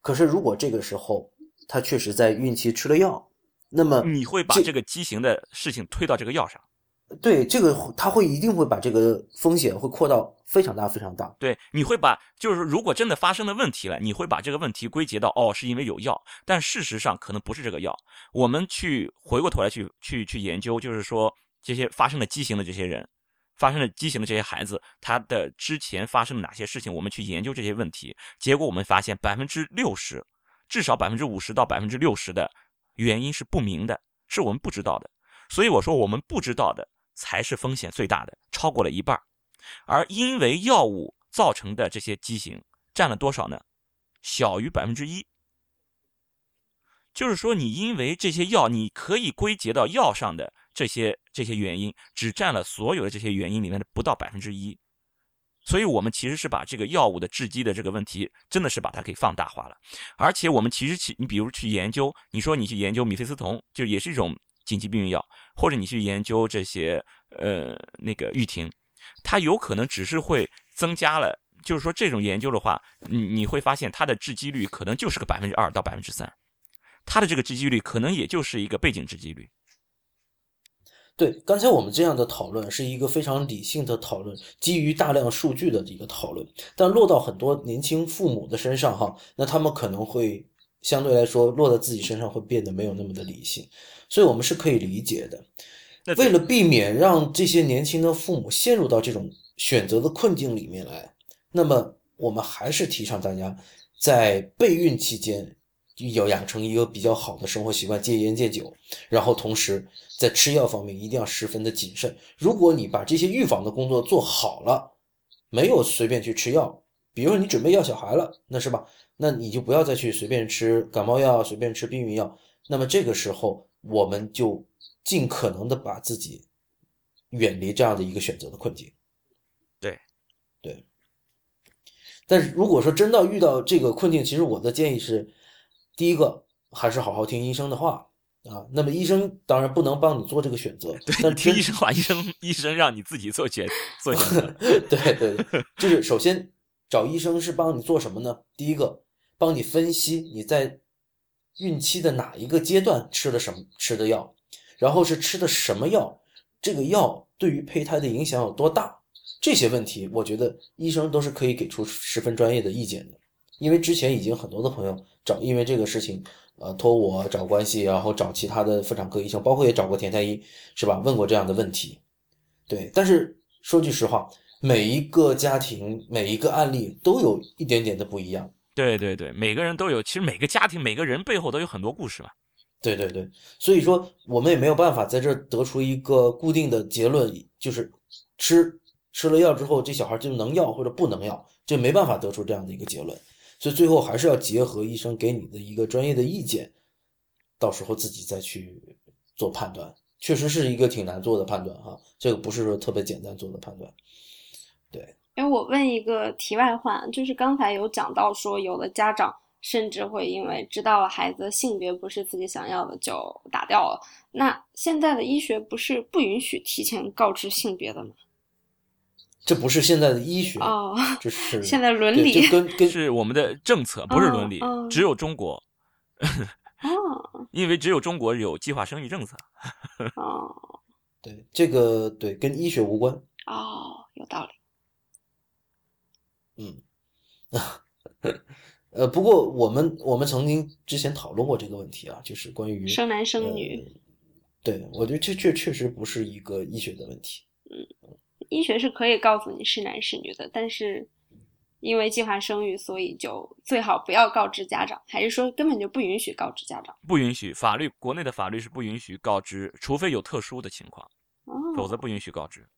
可是如果这个时候他确实在孕期吃了药。那么你会把这个畸形的事情推到这个药上？对，这个他会一定会把这个风险会扩到非常大非常大。对，你会把就是如果真的发生了问题了，你会把这个问题归结到哦，是因为有药，但事实上可能不是这个药。我们去回过头来去去去研究，就是说这些发生了畸形的这些人，发生了畸形的这些孩子，他的之前发生了哪些事情？我们去研究这些问题，结果我们发现百分之六十，至少百分之五十到百分之六十的。原因是不明的，是我们不知道的，所以我说我们不知道的才是风险最大的，超过了一半。而因为药物造成的这些畸形占了多少呢？小于百分之一。就是说，你因为这些药，你可以归结到药上的这些这些原因，只占了所有的这些原因里面的不到百分之一。所以，我们其实是把这个药物的致畸的这个问题，真的是把它给放大化了。而且，我们其实去，你比如去研究，你说你去研究米非司酮，就也是一种紧急避孕药，或者你去研究这些呃那个毓婷，它有可能只是会增加了，就是说这种研究的话，你你会发现它的致畸率可能就是个百分之二到百分之三，它的这个致畸率可能也就是一个背景致畸率。对，刚才我们这样的讨论是一个非常理性的讨论，基于大量数据的一个讨论。但落到很多年轻父母的身上，哈，那他们可能会相对来说落在自己身上会变得没有那么的理性，所以我们是可以理解的。为了避免让这些年轻的父母陷入到这种选择的困境里面来，那么我们还是提倡大家在备孕期间。要养成一个比较好的生活习惯，戒烟戒酒，然后同时在吃药方面一定要十分的谨慎。如果你把这些预防的工作做好了，没有随便去吃药，比如说你准备要小孩了，那是吧？那你就不要再去随便吃感冒药，随便吃避孕药。那么这个时候，我们就尽可能的把自己远离这样的一个选择的困境。对，对。但是如果说真的遇到这个困境，其实我的建议是。第一个还是好好听医生的话啊，那么医生当然不能帮你做这个选择，但听医生话，医生医生让你自己做决 [laughs] 做选择。对对，就是首先找医生是帮你做什么呢？第一个帮你分析你在孕期的哪一个阶段吃的什么吃的药，然后是吃的什么药，这个药对于胚胎的影响有多大，这些问题我觉得医生都是可以给出十分专业的意见的。因为之前已经很多的朋友找，因为这个事情，呃，托我找关系，然后找其他的妇产科医生，包括也找过田太医，是吧？问过这样的问题，对。但是说句实话，每一个家庭、每一个案例都有一点点的不一样。对对对，每个人都有，其实每个家庭、每个人背后都有很多故事嘛。对对对，所以说我们也没有办法在这得出一个固定的结论，就是吃吃了药之后，这小孩就能要或者不能要，就没办法得出这样的一个结论。所以最后还是要结合医生给你的一个专业的意见，到时候自己再去做判断，确实是一个挺难做的判断哈，这个不是说特别简单做的判断。对，哎，我问一个题外话，就是刚才有讲到说，有的家长甚至会因为知道了孩子性别不是自己想要的就打掉了，那现在的医学不是不允许提前告知性别的吗？这不是现在的医学哦，这是现在伦理，就跟 [laughs] 跟是我们的政策，不是伦理，只有中国哦，[laughs] 因为只有中国有计划生育政策哦，[laughs] 对这个对跟医学无关。哦，有道理，嗯 [laughs] 呃，不过我们我们曾经之前讨论过这个问题啊，就是关于生男生女，对我觉得这确确实不是一个医学的问题，嗯。医学是可以告诉你是男是女的，但是因为计划生育，所以就最好不要告知家长，还是说根本就不允许告知家长？不允许，法律国内的法律是不允许告知，除非有特殊的情况，否则不允许告知。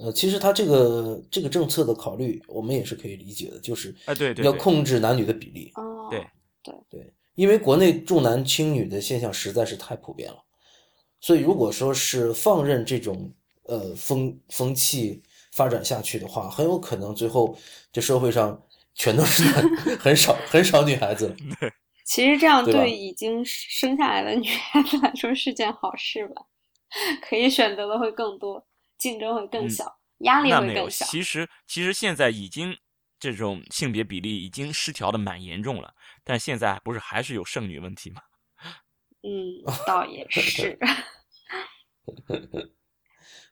呃，其实他这个这个政策的考虑，我们也是可以理解的，就是哎，对对，要控制男女的比例。哦，对对对，因为国内重男轻女的现象实在是太普遍了，所以如果说是放任这种。呃，风风气发展下去的话，很有可能最后这社会上全都是 [laughs] 很少很少女孩子。[laughs] [laughs] 其实这样对已经生下来的女孩子来说是件好事吧？可以选择的会更多，竞争会更小，压力会更小。其实其实现在已经这种性别比例已经失调的蛮严重了，但现在不是还是有剩女问题吗？[laughs] 嗯，倒也是。[laughs]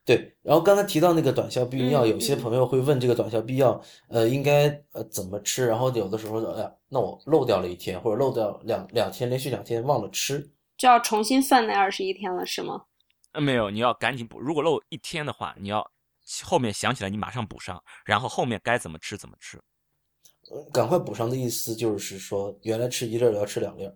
对，然后刚才提到那个短效避孕药，有些朋友会问这个短效避孕药，呃，应该呃怎么吃？然后有的时候，哎呀，那我漏掉了一天，或者漏掉两两天，连续两天忘了吃，就要重新算那二十一天了，是吗？呃，没有，你要赶紧补。如果漏一天的话，你要后面想起来你马上补上，然后后面该怎么吃怎么吃。赶快补上的意思就是说，原来吃一粒要吃两粒。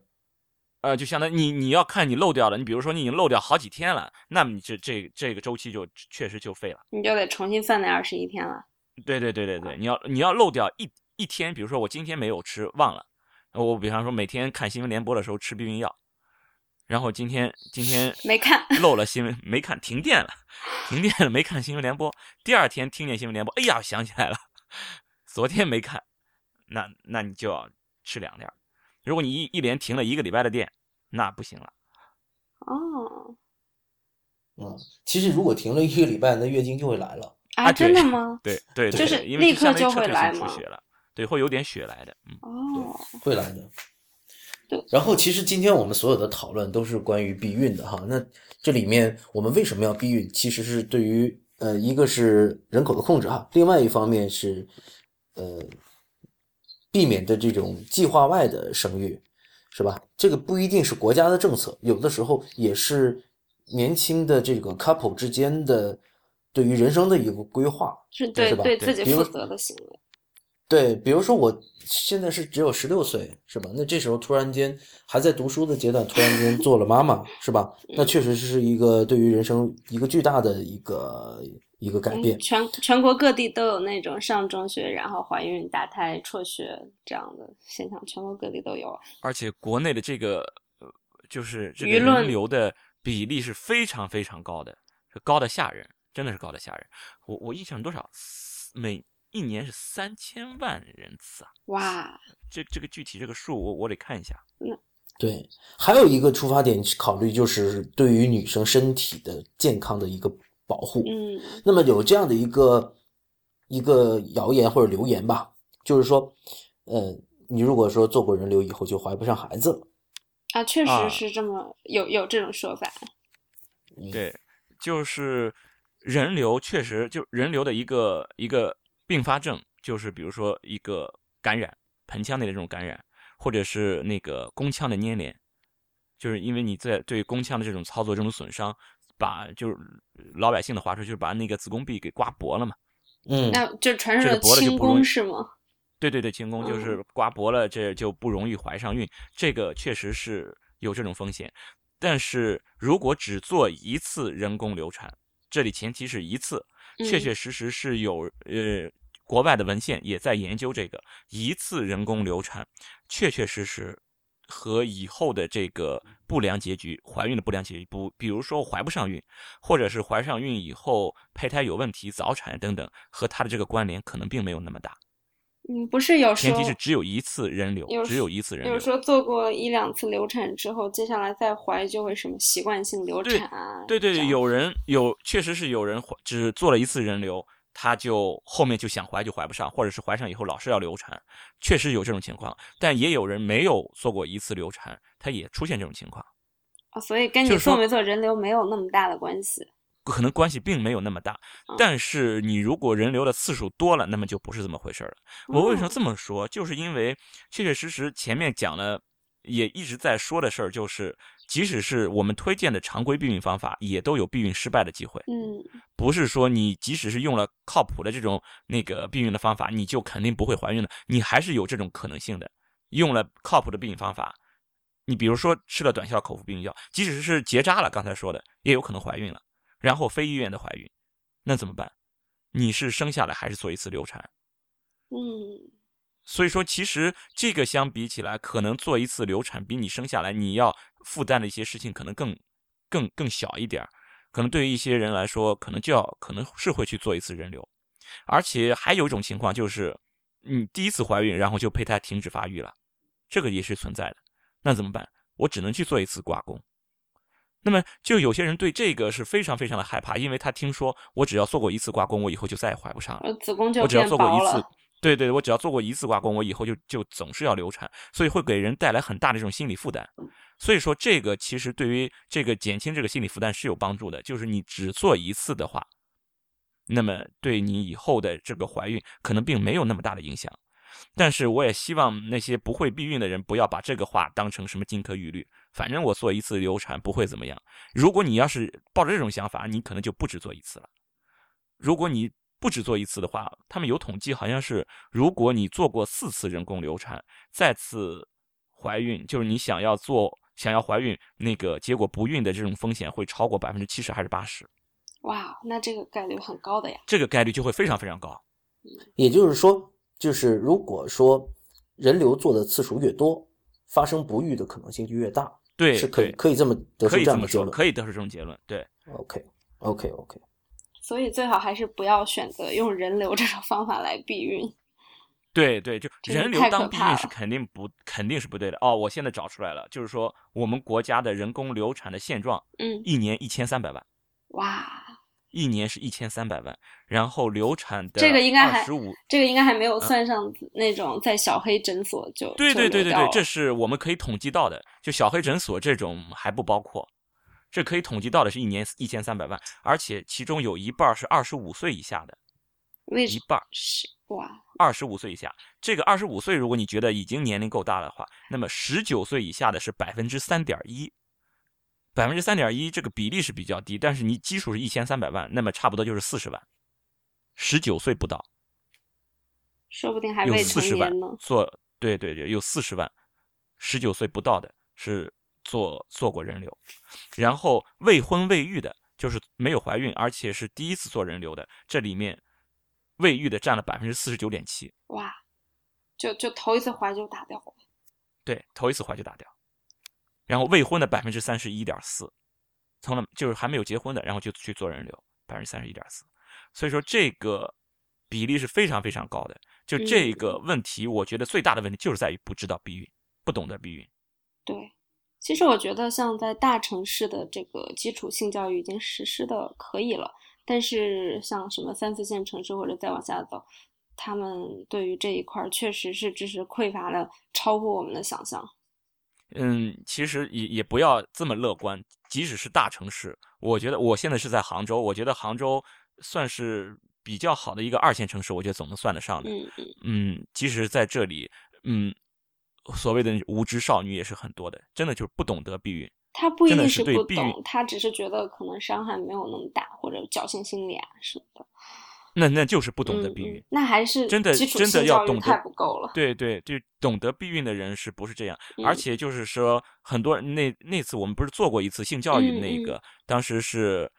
呃，就相当于你你要看你漏掉了，你比如说你已经漏掉好几天了，那么你这这这个周期就确实就废了，你就得重新算那二十一天了。对对对对对，你要你要漏掉一一天，比如说我今天没有吃忘了，我比方说每天看新闻联播的时候吃避孕药，然后今天今天没看漏了新闻没看停电了，停电了没看新闻联播，第二天听见新闻联播，哎呀想起来了，昨天没看，那那你就要吃两粒。如果你一一连停了一个礼拜的电，那不行了。哦，嗯，其实如果停了一个礼拜，那月经就会来了。啊，真的吗？对对，就是立刻就会来吗？对，会有点血来的。哦，会来的。对。然后，其实今天我们所有的讨论都是关于避孕的哈。那这里面我们为什么要避孕？其实是对于呃，一个是人口的控制哈，另外一方面是呃，避免的这种计划外的生育，是吧？这个不一定是国家的政策，有的时候也是年轻的这个 couple 之间的对于人生的一个规划，是对是吧对自己负责的行为。对，比如说我现在是只有十六岁，是吧？那这时候突然间还在读书的阶段，突然间做了妈妈，是吧？那确实是一个对于人生一个巨大的一个一个改变嗯。全全国各地都有那种上中学然后怀孕、打胎、辍学这样的现象，全国各地都有。而且国内的这个呃，就是这个舆论人流的比例是非常非常高的，是高的吓人，真的是高的吓人。我我印象多少？每一年是三千万人次啊！哇，这这个具体这个数我我得看一下。嗯对，还有一个出发点考虑就是对于女生身体的健康的一个保护。嗯那么有这样的一个一个谣言或者流言吧，就是说，呃，你如果说做过人流以后就怀不上孩子了，啊，确啊实是这么有有这种说法。对，就是人流确实就人流的一个一个并发症，就是比如说一个感染，盆腔内的这种感染，或者是那个宫腔的粘连，就是因为你在对宫腔的这种操作这种损伤，把就是老百姓的话说，就是把那个子宫壁给刮薄了嘛。嗯，那就传说的这个薄了就轻不容易是吗？对对对，清宫就是刮薄了，这就不容易怀上孕，这个确实是有这种风险。但是如果只做一次人工流产，这里前提是一次，确嗯确实实是有呃国外的文献也在研究这个一次人工流产，确确实实和以后的这个不良结局，怀孕的不良结局，不，比如说怀不上孕，或者是怀上孕以后胚胎有问题、早产等等，和它的这个关联可能并没有那么大。嗯，不是有时候前提是只有一次人流有，只有一次人流。有时候做过一两次流产之后，接下来再怀就会什么习惯性流产啊。对对对，有人有，确实是有人怀只做了一次人流，他就后面就想怀就怀不上，或者是怀上以后老是要流产，确实有这种情况。但也有人没有做过一次流产，他也出现这种情况，啊，所以跟你说做没做人流没有那么大的关系。可能关系并没有那么大嗯。但是你如果人流的次数多了，那么就不是这么回事儿了。我为什么哦这么说？就是因为确确实实前面讲了，也一直在说的事儿，就是即使是我们推荐的常规避孕方法，也都有避孕失败的机会。嗯不是说你即使是用了靠谱的这种那个避孕的方法，你就肯定不会怀孕的，你还是有这种可能性的。用了靠谱的避孕方法，你比如说吃了短效口服避孕药，即使是结扎了，刚才说的也有可能怀孕了，然后非意愿的怀孕，那怎么办？你是生下来还是做一次流产？嗯所以说，其实这个相比起来，可能做一次流产比你生下来你要负担的一些事情可能更、更、更小一点儿可能对于一些人来说，可能就要可能是会去做一次人流，而且还有一种情况就是，你第一次怀孕，然后就胚胎停止发育了，这个也是存在的。那怎么办？我只能去做一次刮宫。那么，就有些人对这个是非常非常的害怕，因为他听说我只要做过一次刮宫，我以后就再也怀不上了。呃，子宫就我只要变做过一次对对，我只要做过一次刮宫，我以后就就总是要流产，所以会给人带来很大的这种心理负担。所以说，这个其实对于这个减轻这个心理负担是有帮助的，就是你只做一次的话，那么对你以后的这个怀孕可能并没有那么大的影响。但是我也希望那些不会避孕的人不要把这个话当成什么金科玉律，反正我做一次流产不会怎么样。如果你要是抱着这种想法，你可能就不止做一次了。如果你不止做一次的话，他们有统计，好像是如果你做过四次人工流产，再次怀孕，就是你想要做想要怀孕，那个结果不孕的这种风险会超过百分之七十还是八十，哇，那这个概率很高的呀。这个概率就会非常非常高。也就是说，就是如果说人流做的次数越多，发生不育的可能性就越大，对，是可以可以这么得出可以这么说，这样的结论。可以得出这种结论。对，OK OK OK，所以最好还是不要选择用人流这种方法来避孕。对对，就人流当避孕是肯定不肯定是不对的。哦，我现在找出来了，就是说我们国家的人工流产的现状，嗯，一年一千三百万，哇，一年是一千三百万，然后流产的这个应该还二十五，这个应该还没有算上那种在小黑诊所就对对对对对，这是是我们可以统计到的，就小黑诊所这种还不包括，这可以统计到的是一年一千三百万，而且其中有一半是二十五岁以下的，为一半是哇，二十五岁以下，这个二十五岁，如果你觉得已经年龄够大的话，那么十九岁以下的是百分之三点一，百分之三点一这个比例是比较低，但是你基数是一千三百万，那么差不多就是四十万，十九岁不到，说不定还有未成四十万年呢。做，对对对，有四十万，十九岁不到的是做做过人流，然后未婚未育的，就是没有怀孕，而且是第一次做人流的，这里面未育的占了百分之四十九点七。哇，就就头一次怀就打掉了。对，头一次怀就打掉，然后未婚的百分之三十一点四，从来就是还没有结婚的，然后就去做人流，百分之三十一点四，所以说这个比例是非常非常高的。就这个问题，我觉得最大的问题就是在于不知道避孕，不懂得避孕。对，其实我觉得像在大城市的这个基础性教育已经实施的可以了，但是像什么三四线城市或者再往下走，他们对于这一块儿确实是知识匮乏的超乎我们的想象。嗯，其实也也不要这么乐观，即使是大城市，我觉得我现在是在杭州，我觉得杭州算是比较好的一个二线城市，我觉得总能算得上的。嗯即使在这里，嗯，所谓的无知少女也是很多的，真的就是不懂得避孕。他不一定是不懂，他只是觉得可能伤害没有那么大，或者侥幸心理啊什么的。那那就是不懂得嗯避孕。嗯，那还是真的真的要懂得太不够了。对对，就懂得避孕的人是不是这样？而嗯且就是说，很多人那那次我们不是做过一次性教育那个，当时是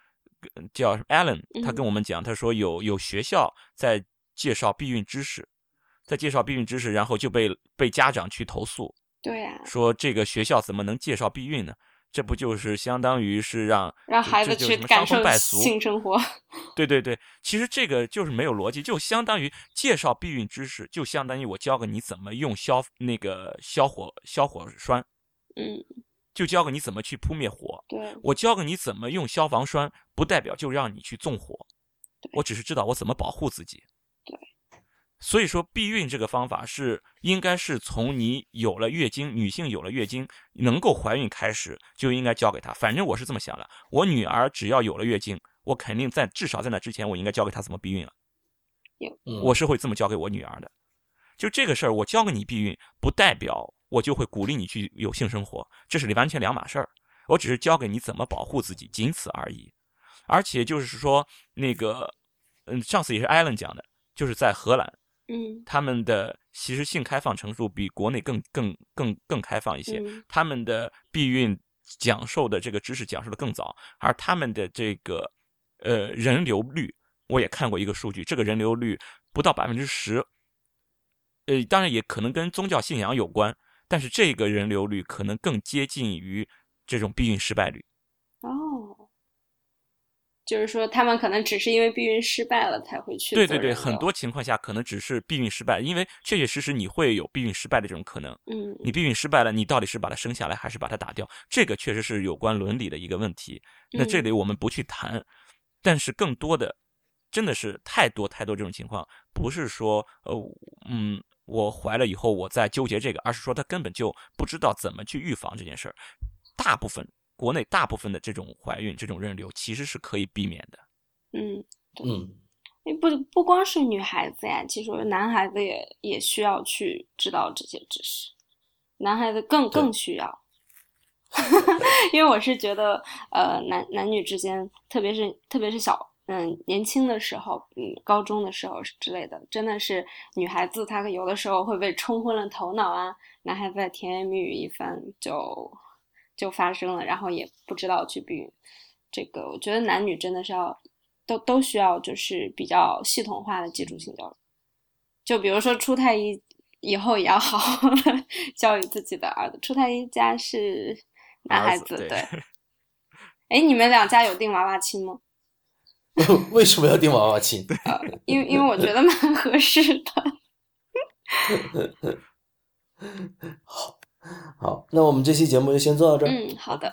呃叫 Allen，他嗯跟我们讲，他说有有学校在介绍避孕知识，在介绍避孕知识，然后就被被家长去投诉，对呀、说这个学校怎么能介绍避孕呢？这不就是相当于是让让孩子去感受败俗？性生活。对对对，其实这个就是没有逻辑，就相当于介绍避孕知识，就相当于我教给你怎么用消那个消火消火栓，嗯，就教给你怎么去扑灭火。对，我教给你怎么用消防栓，不代表就让你去纵火，我只是知道我怎么保护自己。对，所以说避孕这个方法是应该是从你有了月经，女性有了月经能够怀孕开始就应该教给她。反正我是这么想的，我女儿只要有了月经，我肯定在至少在那之前，我应该教给她怎么避孕了。嗯我是会这么教给我女儿的。就这个事儿，我教给你避孕，不代表我就会鼓励你去有性生活，这是完全两码事儿。我只是教给你怎么保护自己，仅此而已。而且就是说，那个，嗯，上次也是艾伦讲的，就是在荷兰，嗯他们的其实性开放程度比国内更更更更开放一些，嗯他们的避孕讲授的这个知识讲授的更早，而他们的这个呃人流率，我也看过一个数据，这个人流率不到百分之十，呃，当然也可能跟宗教信仰有关，但是这个人流率可能更接近于这种避孕失败率。哦，就是说他们可能只是因为避孕失败了才会去对对对，很多情况下可能只是避孕失败，因为确确实实你会有避孕失败的这种可能。嗯你避孕失败了，你到底是把它生下来还是把它打掉？这个确实是有关伦理的一个问题。那这嗯里我们不去谈，但是更多的真的是太多太多这种情况，不是说呃嗯我怀了以后我在纠结这个，而是说他根本就不知道怎么去预防这件事儿。大部分国内大部分的这种怀孕这种人流其实是可以避免的。嗯，嗯诶不不光是女孩子呀，其实男孩子也也需要去知道这些知识，男孩子更更需要。[laughs] 因为我是觉得，呃，男男女之间，特别是特别是小，嗯，年轻的时候，嗯，高中的时候之类的，真的是女孩子她有的时候会被冲昏了头脑啊，男孩子在甜言蜜语一番就就发生了，然后也不知道去避孕。这个我觉得男女真的是要都都需要就是比较系统化的基础性教育，就比如说初太医以后也要好好的 [laughs] 教育自己的儿子。初太医家是男孩子，子对哎，[laughs] 你们两家有订娃娃亲吗？[laughs] 为什么要订娃娃亲？因为因为我觉得蛮合适的。好，[laughs] 那我们这期节目就先做到这儿。嗯，好的，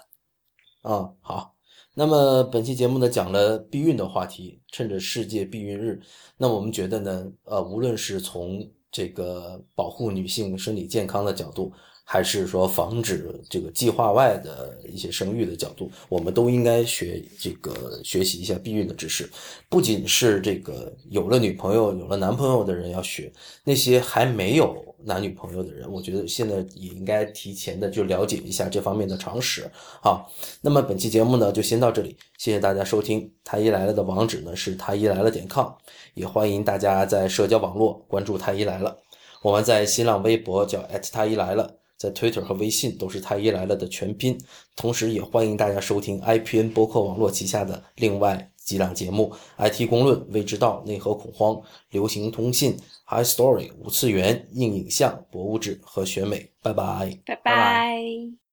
啊，好，那么本期节目呢，讲了避孕的话题，趁着世界避孕日，那我们觉得呢，呃，无论是从这个保护女性身体健康的角度，还是说防止这个计划外的一些生育的角度，我们都应该学这个学习一下避孕的知识。不仅是这个有了女朋友、有了男朋友的人要学，那些还没有男女朋友的人，我觉得现在也应该提前的就了解一下这方面的常识。好，那么本期节目呢就先到这里，谢谢大家收听。太医来了的网址呢是太医来了点 com，也欢迎大家在社交网络关注太医来了。我们在新浪微博叫太医来了。在 Twitter 和微信都是太医来了的全拼，同时也欢迎大家收听 IPN 播客网络旗下的另外几档节目：IT 公论、未知道、内核恐慌、流行通信、High Story、五次元、硬影像、博物志和选美。拜拜，拜拜。